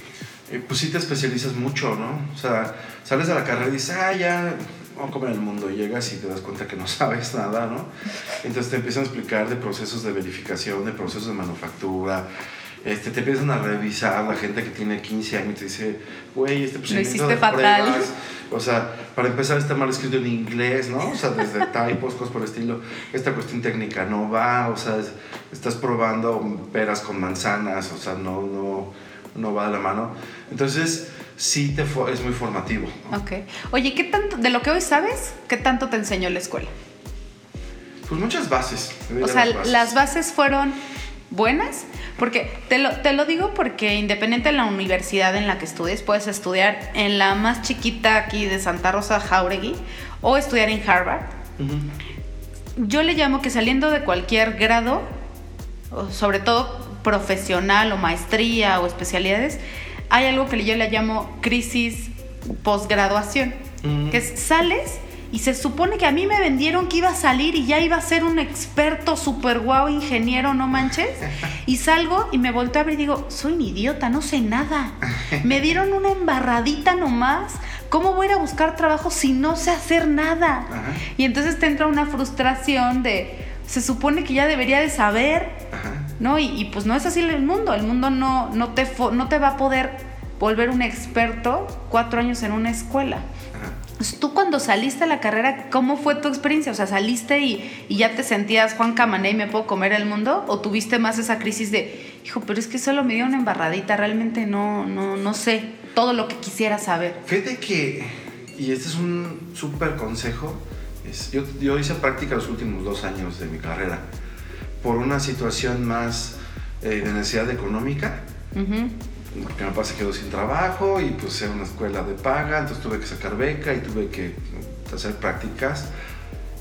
eh, pues sí te especializas mucho, ¿no? O sea, sales de la carrera y dices, ah, ya vamos a comer el mundo, y llegas y te das cuenta que no sabes nada, ¿no? Entonces te empiezan a explicar de procesos de verificación, de procesos de manufactura, este, te empiezan a revisar la gente que tiene 15 años y te dice, güey, este procedimiento de fatal. pruebas, o sea, para empezar está mal escrito en inglés, ¿no? O sea, desde typos, cosas por el estilo, esta cuestión técnica no va, o sea, estás probando peras con manzanas, o sea, no, no, no va de la mano. Entonces, sí te es muy formativo. Ok. Oye, ¿qué tanto, de lo que hoy sabes, qué tanto te enseñó la escuela? Pues muchas bases. O sea, las bases. fueron buenas, porque te lo, te lo digo porque independiente de la universidad en la que estudies, puedes estudiar en la más chiquita aquí de Santa Rosa Jauregui o estudiar en Harvard. Yo le llamo que saliendo de cualquier grado, sobre todo profesional o maestría o especialidades, hay algo que yo le llamo crisis posgraduación, que sales y se supone que a mí me vendieron que iba a salir y ya iba a ser un experto super guau ingeniero, no manches. Y salgo y me volteo a ver y digo, soy un idiota, no sé nada. Me dieron una embarradita nomás. ¿Cómo voy a ir a buscar trabajo si no sé hacer nada? Y entonces te entra una frustración de, se supone que ya debería de saber, ¿no? Y, pues no es así el mundo. El mundo no, no, te, no te va a poder volver un experto cuatro años en una escuela. Pues, tú cuando saliste a la carrera, ¿cómo fue tu experiencia? O sea, ¿saliste y, ya te sentías Juan Camané y me puedo comer el mundo? ¿O tuviste más esa crisis de, hijo, pero es que solo me dio una embarradita, realmente no, no, no sé todo lo que quisiera saber? Fíjate que, y este es un súper consejo, yo, yo, hice práctica los últimos dos años de mi carrera por una situación más eh, de necesidad económica porque mi papá se quedó sin trabajo y pues era una escuela de paga, entonces tuve que sacar beca y tuve que hacer prácticas.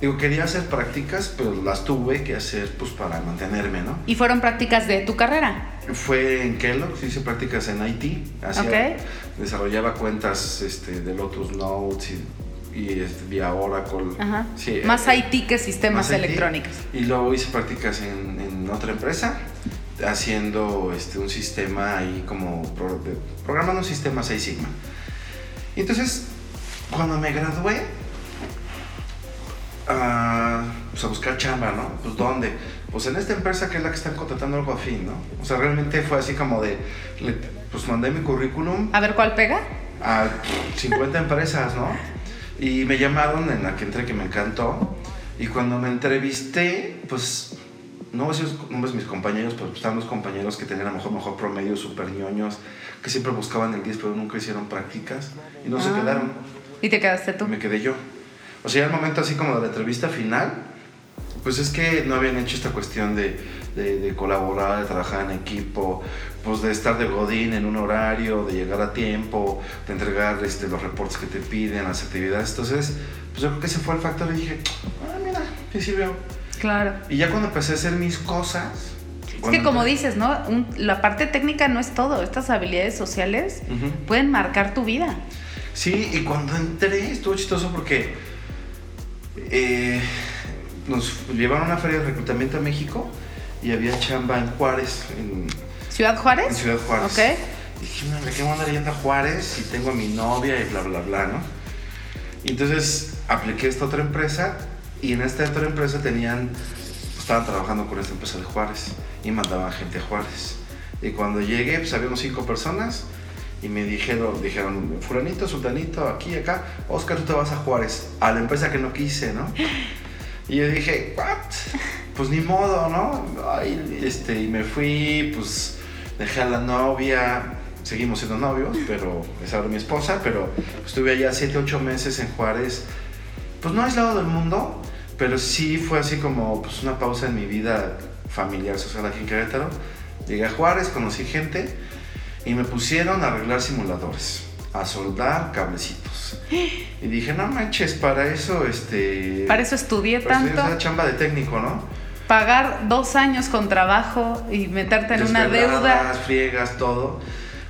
Digo, quería hacer prácticas, pero las tuve que hacer pues para mantenerme, ¿no? ¿Y fueron prácticas de tu carrera? Fue en Kellogg, hice prácticas en IT, hacía, desarrollaba cuentas este, de Lotus Notes y, y este, vía Oracle. más IT que sistemas electrónicos. Y luego hice prácticas en, en otra empresa haciendo este, un sistema ahí como programando un sistema 6 Sigma. Y entonces, cuando me gradué, uh, pues a buscar chamba, ¿no? Pues ¿dónde? Pues en esta empresa que es la que están contratando algo afín, ¿no? O sea, realmente fue así como de, pues mandé mi currículum. A ver cuál pega. A 50 empresas, ¿no? Y me llamaron en la que entré que me encantó. Y cuando me entrevisté, pues no voy a decir nombres mis compañeros, pero estaban los compañeros que tenían a lo mejor mejor promedio, super ñoños, que siempre buscaban el 10, pero nunca hicieron prácticas y no se ah. quedaron. ¿Y te quedaste tú? Me quedé yo. O sea, el momento así como de la entrevista final, pues es que no habían hecho esta cuestión de, de, colaborar, de trabajar en equipo, pues de estar de godín en un horario, de llegar a tiempo, de entregar este, los reportes que te piden, las actividades. Entonces, pues yo creo que ese fue el factor y dije, ah, mira, sí sirvió. Claro. Y ya cuando empecé a hacer mis cosas... Es que como dices, ¿no? la parte técnica no es todo. Estas habilidades sociales pueden marcar tu vida. Sí, y cuando entré estuvo chistoso porque eh, nos llevaron a una feria de reclutamiento a México y había chamba en Juárez. En, ¿Ciudad Juárez? En Ciudad Juárez. Ok. Y dije, ¿de qué voy a andar a Juárez? Y tengo a mi novia y bla, bla, bla, ¿no? Y entonces apliqué esta otra empresa y en esta otra empresa tenían, estaban trabajando con esta empresa de Juárez y mandaban gente a Juárez. Y cuando llegué, pues habíamos cinco personas y me dijeron, dijeron, fulanito, sultanito, aquí, acá, Oscar, tú te vas a Juárez, a la empresa que no quise, ¿no? Y yo dije, ¿what? Pues ni modo, ¿no? Ay, este, y me fui, pues dejé a la novia, seguimos siendo novios, pero es ahora mi esposa, pero estuve allá 7, 8 meses en Juárez, pues no aislado del mundo, pero sí fue así como pues, una pausa en mi vida familiar, social aquí en Querétaro. Llegué a Juárez, conocí gente y me pusieron a arreglar simuladores, a soldar cablecitos. Y dije, no manches, para eso, este... Para eso estudié pues, tanto. Una chamba de técnico, ¿no? Pagar dos años con trabajo y meterte en una deuda. friegas, todo.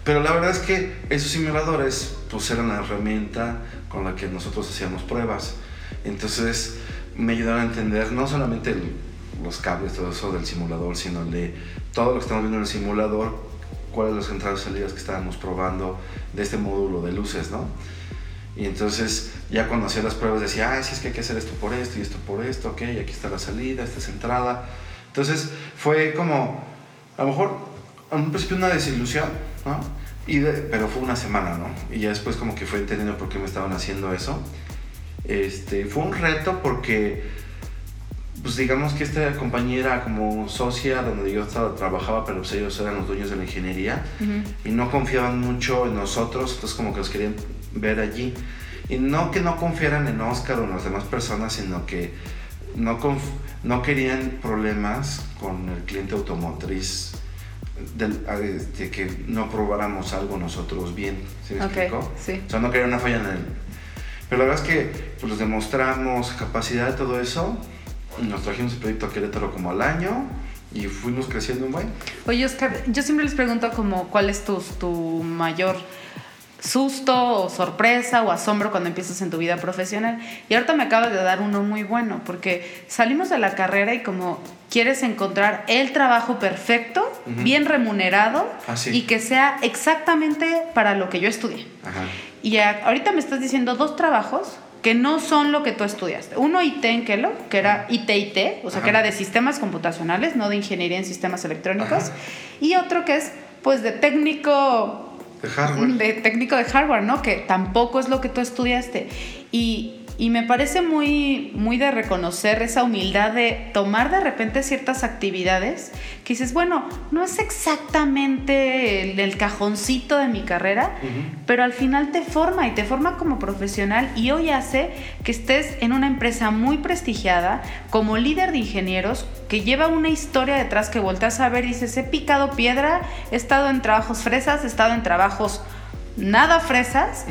Pero la verdad es que esos simuladores, pues eran la herramienta con la que nosotros hacíamos pruebas. Entonces me ayudaron a entender no solamente los cables, todo eso del simulador, sino de todo lo que estamos viendo en el simulador, cuáles las entradas y salidas que estábamos probando de este módulo de luces, ¿no? Y entonces ya cuando hacía las pruebas decía, ah, sí es que hay que hacer esto por esto y esto por esto, ok, aquí está la salida, esta es entrada. Entonces fue como, a lo mejor, a un principio una desilusión, ¿no? Y pero fue una semana, ¿no? Y ya después como que fue entendiendo por qué me estaban haciendo eso. Este, fue un reto porque, pues digamos que esta compañía era como socia donde yo estaba, trabajaba, pero pues ellos eran los dueños de la ingeniería y no confiaban mucho en nosotros, entonces como que los querían ver allí. Y no que no confiaran en Oscar o en las demás personas, sino que no, no querían problemas con el cliente automotriz de, que no probáramos algo nosotros bien. ¿Sí me explico? Sí. O sea, no querían una falla en el, pero la verdad es que pues, les demostramos capacidad de todo eso. Nos trajimos el proyecto a Querétaro como al año y fuimos creciendo un buen. Oye, Oscar, yo siempre les pregunto como cuál es tu, tu mayor susto o sorpresa o asombro cuando empiezas en tu vida profesional. Y ahorita me acabas de dar uno muy bueno, porque salimos de la carrera y como quieres encontrar el trabajo perfecto, bien remunerado ah, y que sea exactamente para lo que yo estudié. Ajá. Y ahorita me estás diciendo dos trabajos que no son lo que tú estudiaste. Uno IT en Kellogg, que era IT-IT, o sea, que era de sistemas computacionales, no de ingeniería en sistemas electrónicos. Y otro que es, pues, de técnico... De hardware. De técnico de hardware, ¿no? Que tampoco es lo que tú estudiaste. Y y me parece muy, muy de reconocer esa humildad de tomar de repente ciertas actividades que dices, bueno, no es exactamente el, cajoncito de mi carrera, pero al final te forma y te forma como profesional y hoy hace que estés en una empresa muy prestigiada como líder de ingenieros que lleva una historia detrás que volteas a ver y dices, he picado piedra, he estado en trabajos fresas, he estado en trabajos nada fresas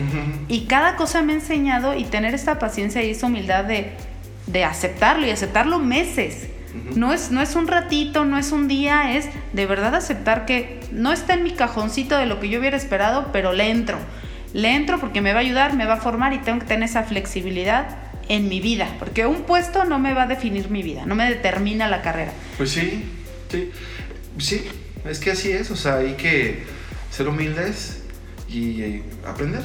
y cada cosa me ha enseñado y tener esta paciencia y esa humildad de, de aceptarlo y aceptarlo meses. no, es, no es un ratito, no es un día, es de verdad aceptar que no está en mi cajoncito de lo que yo hubiera esperado, pero le entro. Le entro porque me va a ayudar, me va a formar y tengo que tener esa flexibilidad en mi vida, porque un puesto no me va a definir mi vida, no me determina la carrera. Pues sí, sí, sí, es que así es, o sea, hay que ser humildes y aprender,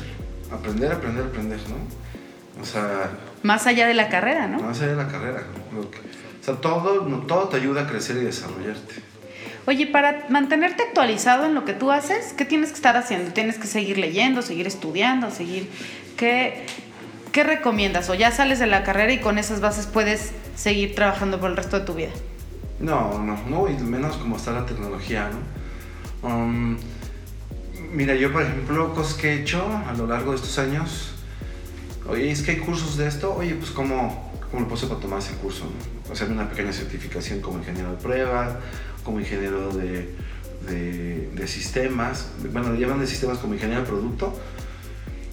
aprender, aprender, aprender, ¿no? O sea... Más allá de la carrera, ¿no? Más allá de la carrera. o sea, todo, todo te ayuda a crecer y desarrollarte. Oye, para mantenerte actualizado en lo que tú haces, ¿qué tienes que estar haciendo? ¿Tienes que seguir leyendo, seguir estudiando, seguir... ¿Qué, qué recomiendas? ¿O ya sales de la carrera y con esas bases puedes seguir trabajando por el resto de tu vida? No, no, no, y menos como está la tecnología, ¿no? Um, Mira, yo por ejemplo, cosas que he hecho a lo largo de estos años, oye, es que hay cursos de esto, oye, pues cómo, cómo lo puedo para tomar ese curso, ¿no? Hacer una pequeña certificación como ingeniero de prueba, como ingeniero de, de, sistemas, bueno, le llaman de sistemas como ingeniero de producto.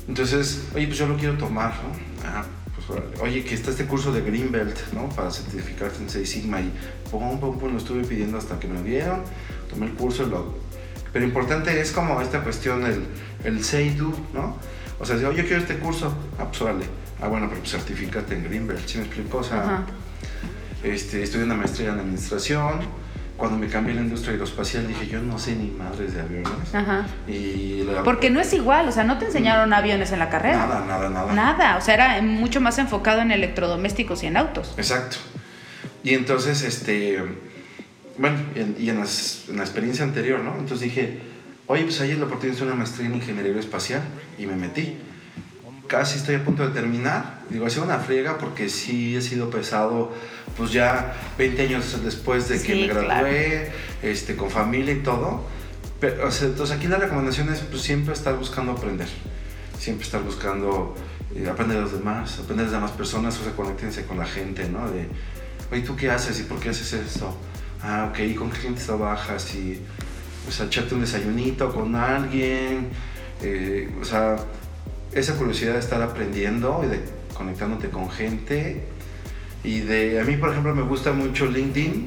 Entonces, oye, pues yo lo quiero tomar, ¿no? Ah, pues, oye, que está este curso de Greenbelt, ¿no? Para certificarte en Seis Sigma y pum, pum, pum, lo estuve pidiendo hasta que me lo dieron, tomé el curso, lo pero importante es como esta cuestión, el, el say do, ¿no? O sea, si yo quiero este curso, ah, pues. Ah, bueno, pero pues certifícate en Greenbelt, ¿sí me explico? O sea, este, estudié una maestría en administración. Cuando me cambié a la industria aeroespacial dije, yo no sé ni madres de aviones. Ajá. Y Porque no es igual, o sea, no te enseñaron mm. aviones en la carrera. Nada, nada, nada. Nada, o sea, era mucho más enfocado en electrodomésticos y en autos. Exacto. Y entonces, este bueno, y en, la experiencia anterior, ¿no? Entonces dije, oye, pues ahí es la oportunidad de hacer una maestría en ingeniería espacial y me metí. Casi estoy a punto de terminar. Digo, ha sido una friega porque sí he sido pesado, pues ya 20 años después de que me gradué, este, con familia y todo. Pero, o sea, entonces aquí la recomendación es pues, siempre estar buscando aprender. Siempre estar buscando eh, aprender de los demás, aprender de las demás personas, o sea, conéctense con la gente, ¿no? De, oye, ¿tú qué haces y por qué haces esto? Ah, ok, ¿y con qué clientes trabajas? Y, o sea, echarte un desayunito con alguien, eh, o sea, esa curiosidad de estar aprendiendo y de conectándote con gente. Y de, a mí, por ejemplo, me gusta mucho LinkedIn.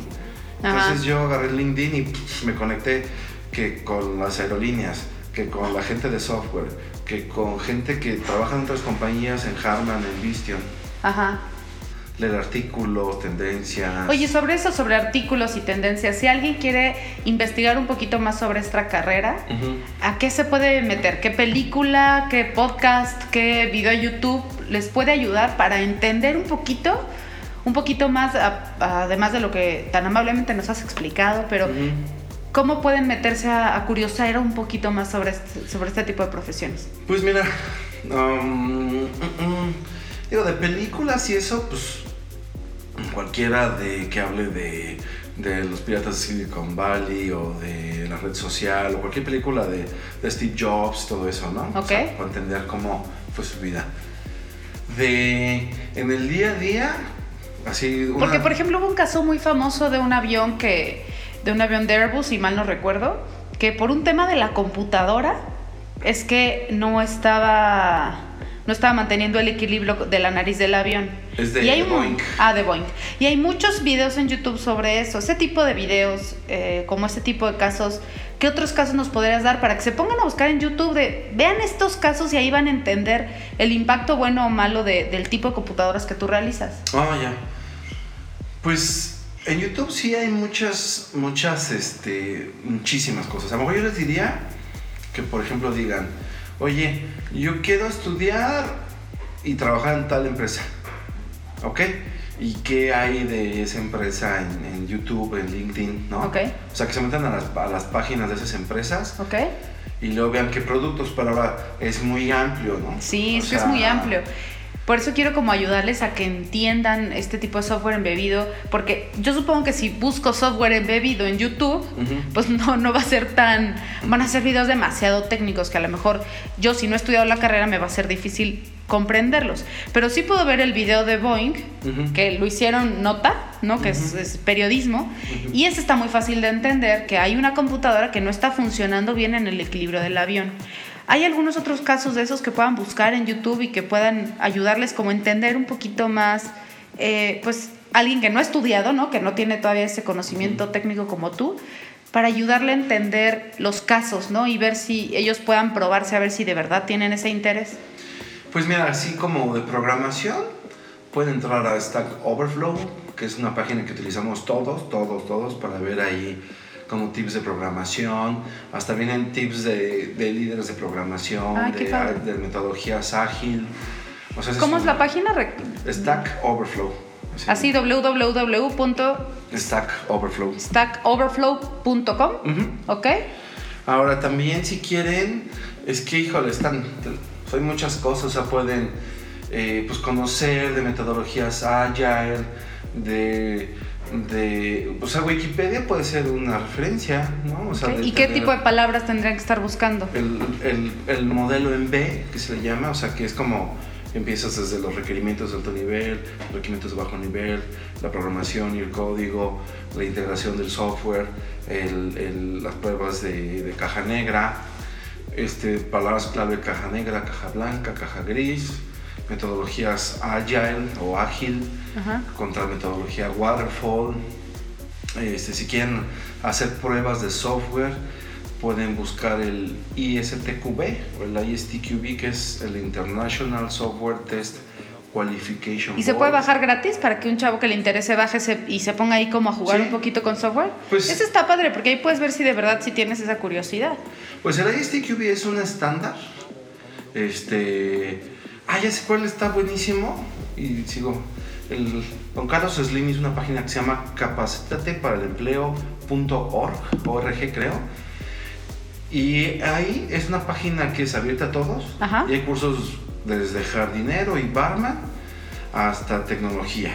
Entonces yo agarré LinkedIn y me conecté que con las aerolíneas, que con la gente de software, que con gente que trabaja en otras compañías, en Harman, en Vistion. Ajá. Leer artículos, tendencias. Oye, sobre eso, sobre artículos y tendencias, si alguien quiere investigar un poquito más sobre esta carrera, ¿a qué se puede meter? ¿Qué película, qué podcast, qué video YouTube les puede ayudar para entender un poquito? Un poquito más, además de lo que tan amablemente nos has explicado, pero ¿Cómo pueden meterse a, a, curiosar un poquito más sobre este, sobre este tipo de profesiones? Pues mira, um, mm, mm, digo, de películas y eso, pues cualquiera de que hable de, de, los piratas de Silicon Valley o de la red social o cualquier película de, de Steve Jobs, todo eso, ¿no? Ok. para entender cómo fue su vida. De, en el día a día, así... Una... Porque, por ejemplo, hubo un caso muy famoso de un avión que de un avión de Airbus, si mal no recuerdo, que por un tema de la computadora es que no estaba no estaba manteniendo el equilibrio de la nariz del avión. Es de, y hay Boeing. Ah, de Boeing. Y hay muchos videos en YouTube sobre eso, ese tipo de videos, eh, como ese tipo de casos. ¿Qué otros casos nos podrías dar para que se pongan a buscar en YouTube de vean estos casos y ahí van a entender el impacto bueno o malo de, del tipo de computadoras que tú realizas? Ah, ya. Pues en YouTube sí hay muchas, muchas, este, muchísimas cosas. A lo mejor yo les diría que, por ejemplo, digan, oye, yo quiero estudiar y trabajar en tal empresa. ¿Ok? ¿Y qué hay de esa empresa en, YouTube, en LinkedIn, no? Ok. O sea, que se metan a las, a las páginas de esas empresas. Ok. Y luego vean qué productos, pero ahora es muy amplio, ¿no? Sí, es que es muy amplio. Por eso quiero como ayudarles a que entiendan este tipo de software embebido, porque yo supongo que si busco software embebido en YouTube, pues no, no va a ser tan, van a ser videos demasiado técnicos que a lo mejor yo si no he estudiado la carrera me va a ser difícil comprenderlos. Pero sí puedo ver el video de Boeing, que lo hicieron nota, ¿no? Que es, es, periodismo, y ese está muy fácil de entender, que hay una computadora que no está funcionando bien en el equilibrio del avión. ¿Hay algunos otros casos de esos que puedan buscar en YouTube y que puedan ayudarles como a entender un poquito más, eh, pues alguien que no ha estudiado, ¿no? Que no tiene todavía ese conocimiento técnico como tú, para ayudarle a entender los casos, ¿no? Y ver si ellos puedan probarse a ver si de verdad tienen ese interés. Pues mira, así como de programación, pueden entrar a Stack Overflow, que es una página que utilizamos todos, todos, todos, para ver ahí como tips de programación, hasta vienen tips de, de líderes de programación, de, de, metodologías ágil. O sea, ¿Cómo es, la página? Stack Overflow. Así, www.stackoverflow. Stackoverflow.com. Ok. Ahora también si quieren, es que híjole, están, hay muchas cosas, o sea, pueden eh, pues conocer de metodologías agile, de de, o sea, Wikipedia puede ser una referencia, ¿no? O sea, ¿Y qué tipo de palabras tendrían que estar buscando? El, el, el, modelo en B, que se le llama, o sea, que es como empiezas desde los requerimientos de alto nivel, requerimientos de bajo nivel, la programación y el código, la integración del software, el, las pruebas de, de, caja negra, este, palabras clave caja negra, caja blanca, caja gris, metodologías agile o ágil contra metodología waterfall. Este, si quieren hacer pruebas de software, pueden buscar el ISTQB o el ISTQB, que es el International Software Test Qualification. ¿Y se puede bajar gratis para que un chavo que le interese baje y se ponga ahí como a jugar un poquito con software? Pues, Eso está padre porque ahí puedes ver si de verdad si tienes esa curiosidad. Pues el ISTQB es un estándar. Este ah, ya sé cuál está buenísimo. Y sigo. El, Don Carlos Slim es una página que se llama capacitate para el empleo.org, org creo. Y ahí es una página que es abierta a todos. Y hay cursos desde jardinero y barman hasta tecnología.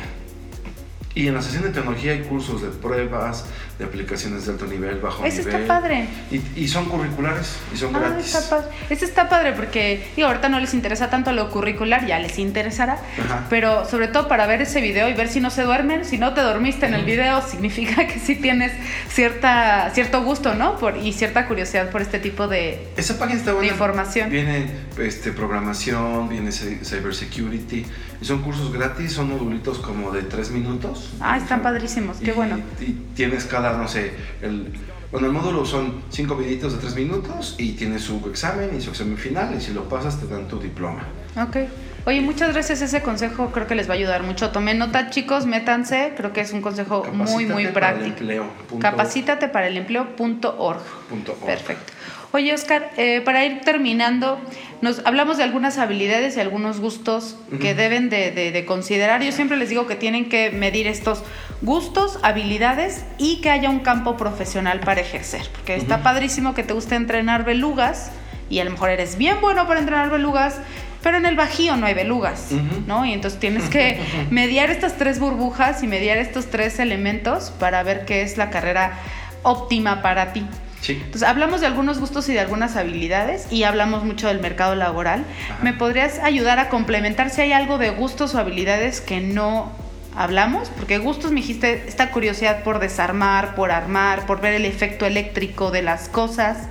Y en la sesión de tecnología hay cursos de pruebas, de aplicaciones de alto nivel, bajo Eso nivel. está padre. Y, y son curriculares y son Ah, gratis. está padre. Eso está padre porque, digo, ahorita no les interesa tanto lo curricular, ya les interesará. Ajá. Pero sobre todo para ver ese video y ver si no se duermen. Si no te dormiste en el video, significa que sí tienes cierta, cierto gusto, ¿no? Por, y cierta curiosidad por este tipo de, Esa página está de buena. información. Viene este, programación, viene cybersecurity. Y son cursos gratis, son modulitos como de tres minutos. Ah, están padrísimos, qué Y- bueno. Y tienes cada, no sé, el, bueno, el módulo son cinco videitos de tres minutos y tienes su examen y su examen final. Y si lo pasas, te dan tu diploma. Ok. Oye, muchas gracias. Ese consejo creo que les va a ayudar mucho. Tomen nota, chicos, métanse. Creo que es un consejo muy, muy Capacítate para el práctico. Capacítate para el empleo.org. punto org. Perfecto. Oye, Oscar, eh, para ir terminando, nos hablamos de algunas habilidades y algunos gustos que deben de, de- de considerar. Yo siempre les digo que tienen que medir estos gustos, habilidades y que haya un campo profesional para ejercer. Porque está padrísimo que te guste entrenar belugas y a lo mejor eres bien bueno para entrenar belugas, pero en el bajío no hay belugas. ¿no? Y entonces tienes que mediar estas tres burbujas y mediar estos tres elementos para ver qué es la carrera óptima para ti. Sí. Entonces, hablamos de algunos gustos y de algunas habilidades y hablamos mucho del mercado laboral. Ajá. ¿Me podrías ayudar a complementar si hay algo de gustos o habilidades que no hablamos? Porque gustos me dijiste esta curiosidad por desarmar, por armar, por ver el efecto eléctrico de las cosas.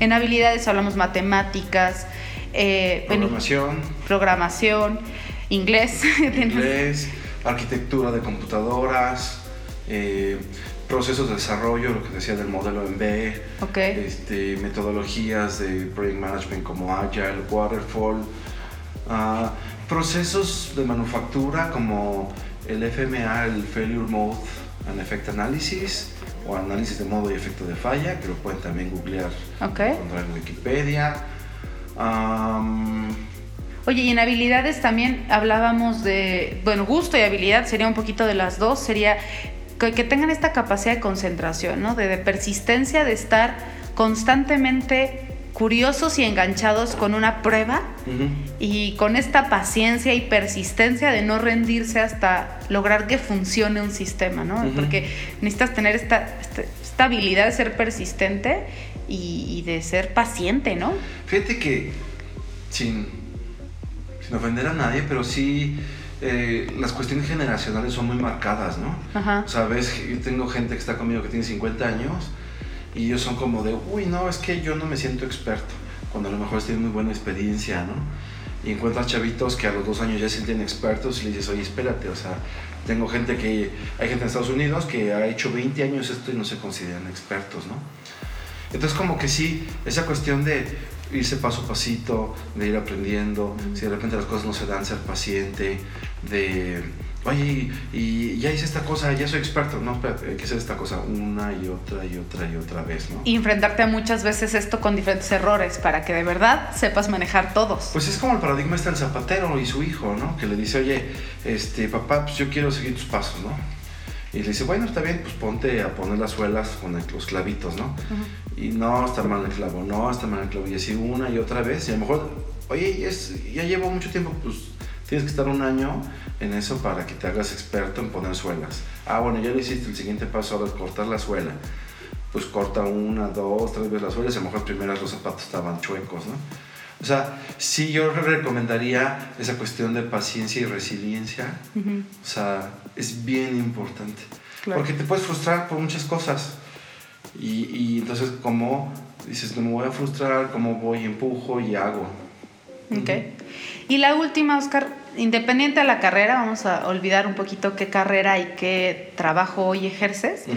En habilidades hablamos matemáticas, eh, Programación, programación, inglés. inglés, arquitectura de computadoras, eh, procesos de desarrollo, lo que decía del modelo en B, este, metodologías de project management como Agile, Waterfall, ah, procesos de manufactura como el FMA, el Failure Mode and Effect Analysis, o análisis de modo y efecto de falla, que lo pueden también googlear, Ok. encontrar en Wikipedia. Oye, y en habilidades también hablábamos de, bueno, gusto y habilidad sería un poquito de las dos, sería que, que tengan esta capacidad de concentración, ¿no? De, de persistencia, de estar constantemente curiosos y enganchados con una prueba ujú. y con esta paciencia y persistencia de no rendirse hasta lograr que funcione un sistema, ¿no? Ujú. Porque necesitas tener esta, esta, habilidad de ser persistente y, y de ser paciente, ¿no? Fíjate que, sin, sin ofender a nadie, pero sí eh, las cuestiones generacionales son muy marcadas, ¿no? Ajá. O sea, ves, yo tengo gente que está conmigo que tiene 50 años y ellos son como de, uy, no, es que yo no me siento experto, cuando a lo mejor tienen muy buena experiencia, ¿no? Y encuentras chavitos que a los dos años ya se sienten expertos y le dices, oye, espérate, o sea, tengo gente que, hay gente en Estados Unidos que ha hecho 20 años esto y no se consideran expertos, ¿no? Entonces como que sí, esa cuestión de irse paso a pasito, de ir aprendiendo, si de repente las cosas no se dan, ser paciente, de, oye, y ya hice esta cosa, ya soy experto, no, espérate, hay que hacer esta cosa una y otra y otra y otra vez, ¿no? y enfrentarte a muchas veces esto con diferentes errores para que de verdad sepas manejar todos. Pues es como el paradigma está el zapatero y su hijo, ¿no? Que le dice, oye, este, papá, pues yo quiero seguir tus pasos, ¿no? Y le dice, bueno, está bien, pues ponte a poner las suelas con el- los clavitos, ¿no? Y no, está mal el clavo, no, está mal el clavo. Y así una y otra vez. Y a lo mejor, oye, es- ya llevo mucho tiempo, pues tienes que estar un año en eso para que te hagas experto en poner suelas. Ah, bueno, ya lo hiciste, el siguiente paso ahora es cortar la suela. Pues corta una, dos, tres veces las suelas a lo mejor primeras los zapatos estaban chuecos, ¿no? O sea, sí yo recomendaría esa cuestión de paciencia y resiliencia. O sea, es bien importante. Claro. Porque te puedes frustrar por muchas cosas. Y, y entonces, ¿cómo dices, no me voy a frustrar? ¿Cómo voy, empujo y hago? Ok. Y la última, Oscar, independiente de la carrera, vamos a olvidar un poquito qué carrera y qué trabajo hoy ejerces, Ujú.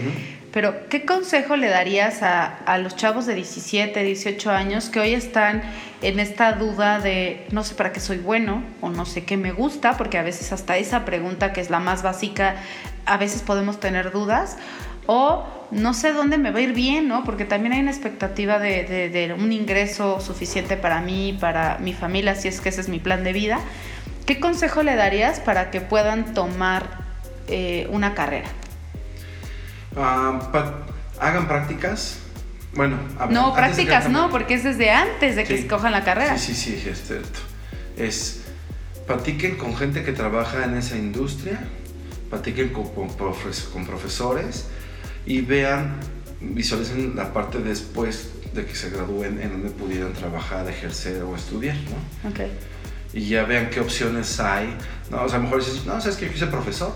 pero ¿qué consejo le darías a, a los chavos de 17, 18 años que hoy están en esta duda de no sé para qué soy bueno o no sé qué me gusta? Porque a veces hasta esa pregunta, que es la más básica, a veces podemos tener dudas. O no sé dónde me va a ir bien, ¿no? Porque también hay una expectativa de, de- de un ingreso suficiente para mí, para mi familia, si es que ese es mi plan de vida. ¿Qué consejo le darías para que puedan tomar eh, una carrera? Ah, pa- hagan prácticas. Bueno, a ver, No, que prácticas no, porque es desde antes de que Sí. escojan la carrera. Sí, sí, sí, es cierto. Es, platiquen con gente que trabaja en esa industria platiquen con, con profesores y vean, visualicen la parte después de que se gradúen en donde pudieran trabajar, ejercer o estudiar, ¿no? Ok. Y ya vean qué opciones hay. No, o sea, a lo mejor dices, no, ¿sabes que yo quise profesor?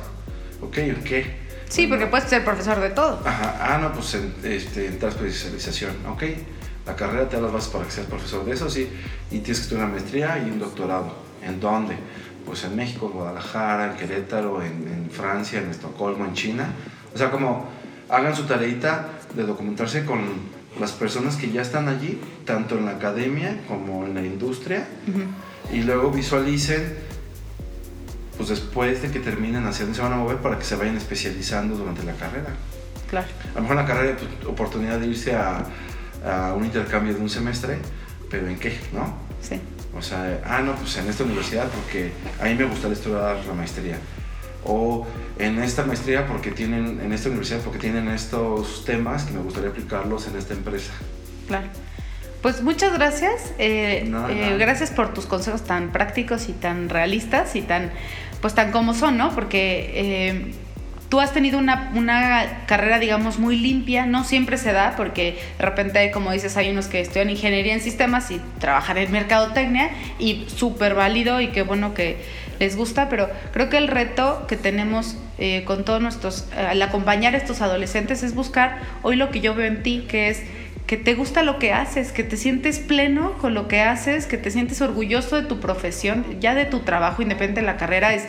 Ok, ¿en qué? Sí, porque puedes ser profesor de todo. Ajá, ah, no, pues en, este, entras por especialización, ok. La carrera te las bases para que seas profesor de eso, sí. Y tienes que estudiar una maestría y un doctorado. ¿En dónde? Pues en México, en Guadalajara, en Querétaro, en, en Francia, en Estocolmo, en China. O sea, como hagan su tareita de documentarse con las personas que ya están allí, tanto en la academia como en la industria, y luego visualicen, pues después de que terminen hacia dónde se van a mover para que se vayan especializando durante la carrera. Claro. A lo mejor en la carrera, pues, oportunidad de irse a, a un intercambio de un semestre, pero ¿en qué? ¿No? Sí. O sea, ah, no, pues en esta universidad, porque a mí me gustaría estudiar la maestría o en esta maestría porque tienen, en esta universidad porque tienen estos temas que me gustaría aplicarlos en esta empresa. Claro. Pues muchas gracias. Eh, eh, gracias por tus consejos tan prácticos y tan realistas y tan, pues tan como son, ¿no? Porque eh, tú has tenido una, una, carrera, digamos, muy limpia, no siempre se da, porque de repente, como dices, hay unos que estudian ingeniería en sistemas y trabajan en mercadotecnia y súper válido y qué bueno que les gusta, pero creo que el reto que tenemos eh, con todos nuestros, al acompañar a estos adolescentes es buscar hoy lo que yo veo en ti, que es que te gusta lo que haces, que te sientes pleno con lo que haces, que te sientes orgulloso de tu profesión, ya de tu trabajo, independiente de la carrera, es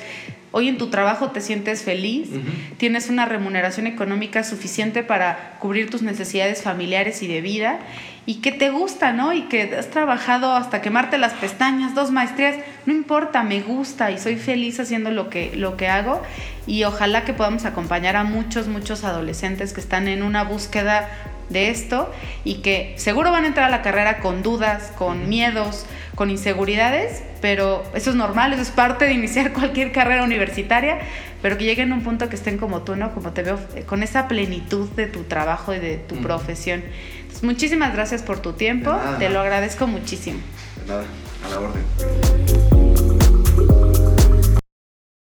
hoy en tu trabajo te sientes feliz, tienes una remuneración económica suficiente para cubrir tus necesidades familiares y de vida y que te gusta, ¿no? Y que has trabajado hasta quemarte las pestañas, dos maestrías, no importa, me gusta y soy feliz haciendo lo que, lo que hago y ojalá que podamos acompañar a muchos, muchos adolescentes que están en una búsqueda de esto y que seguro van a entrar a la carrera con dudas, con miedos, con inseguridades, pero eso es normal, eso es parte de iniciar cualquier carrera universitaria, pero que lleguen a un punto que estén como tú, ¿no? Como te veo, eh, con esa plenitud de tu trabajo y de tu profesión muchísimas gracias por tu tiempo. Te lo agradezco muchísimo. De nada, a la orden.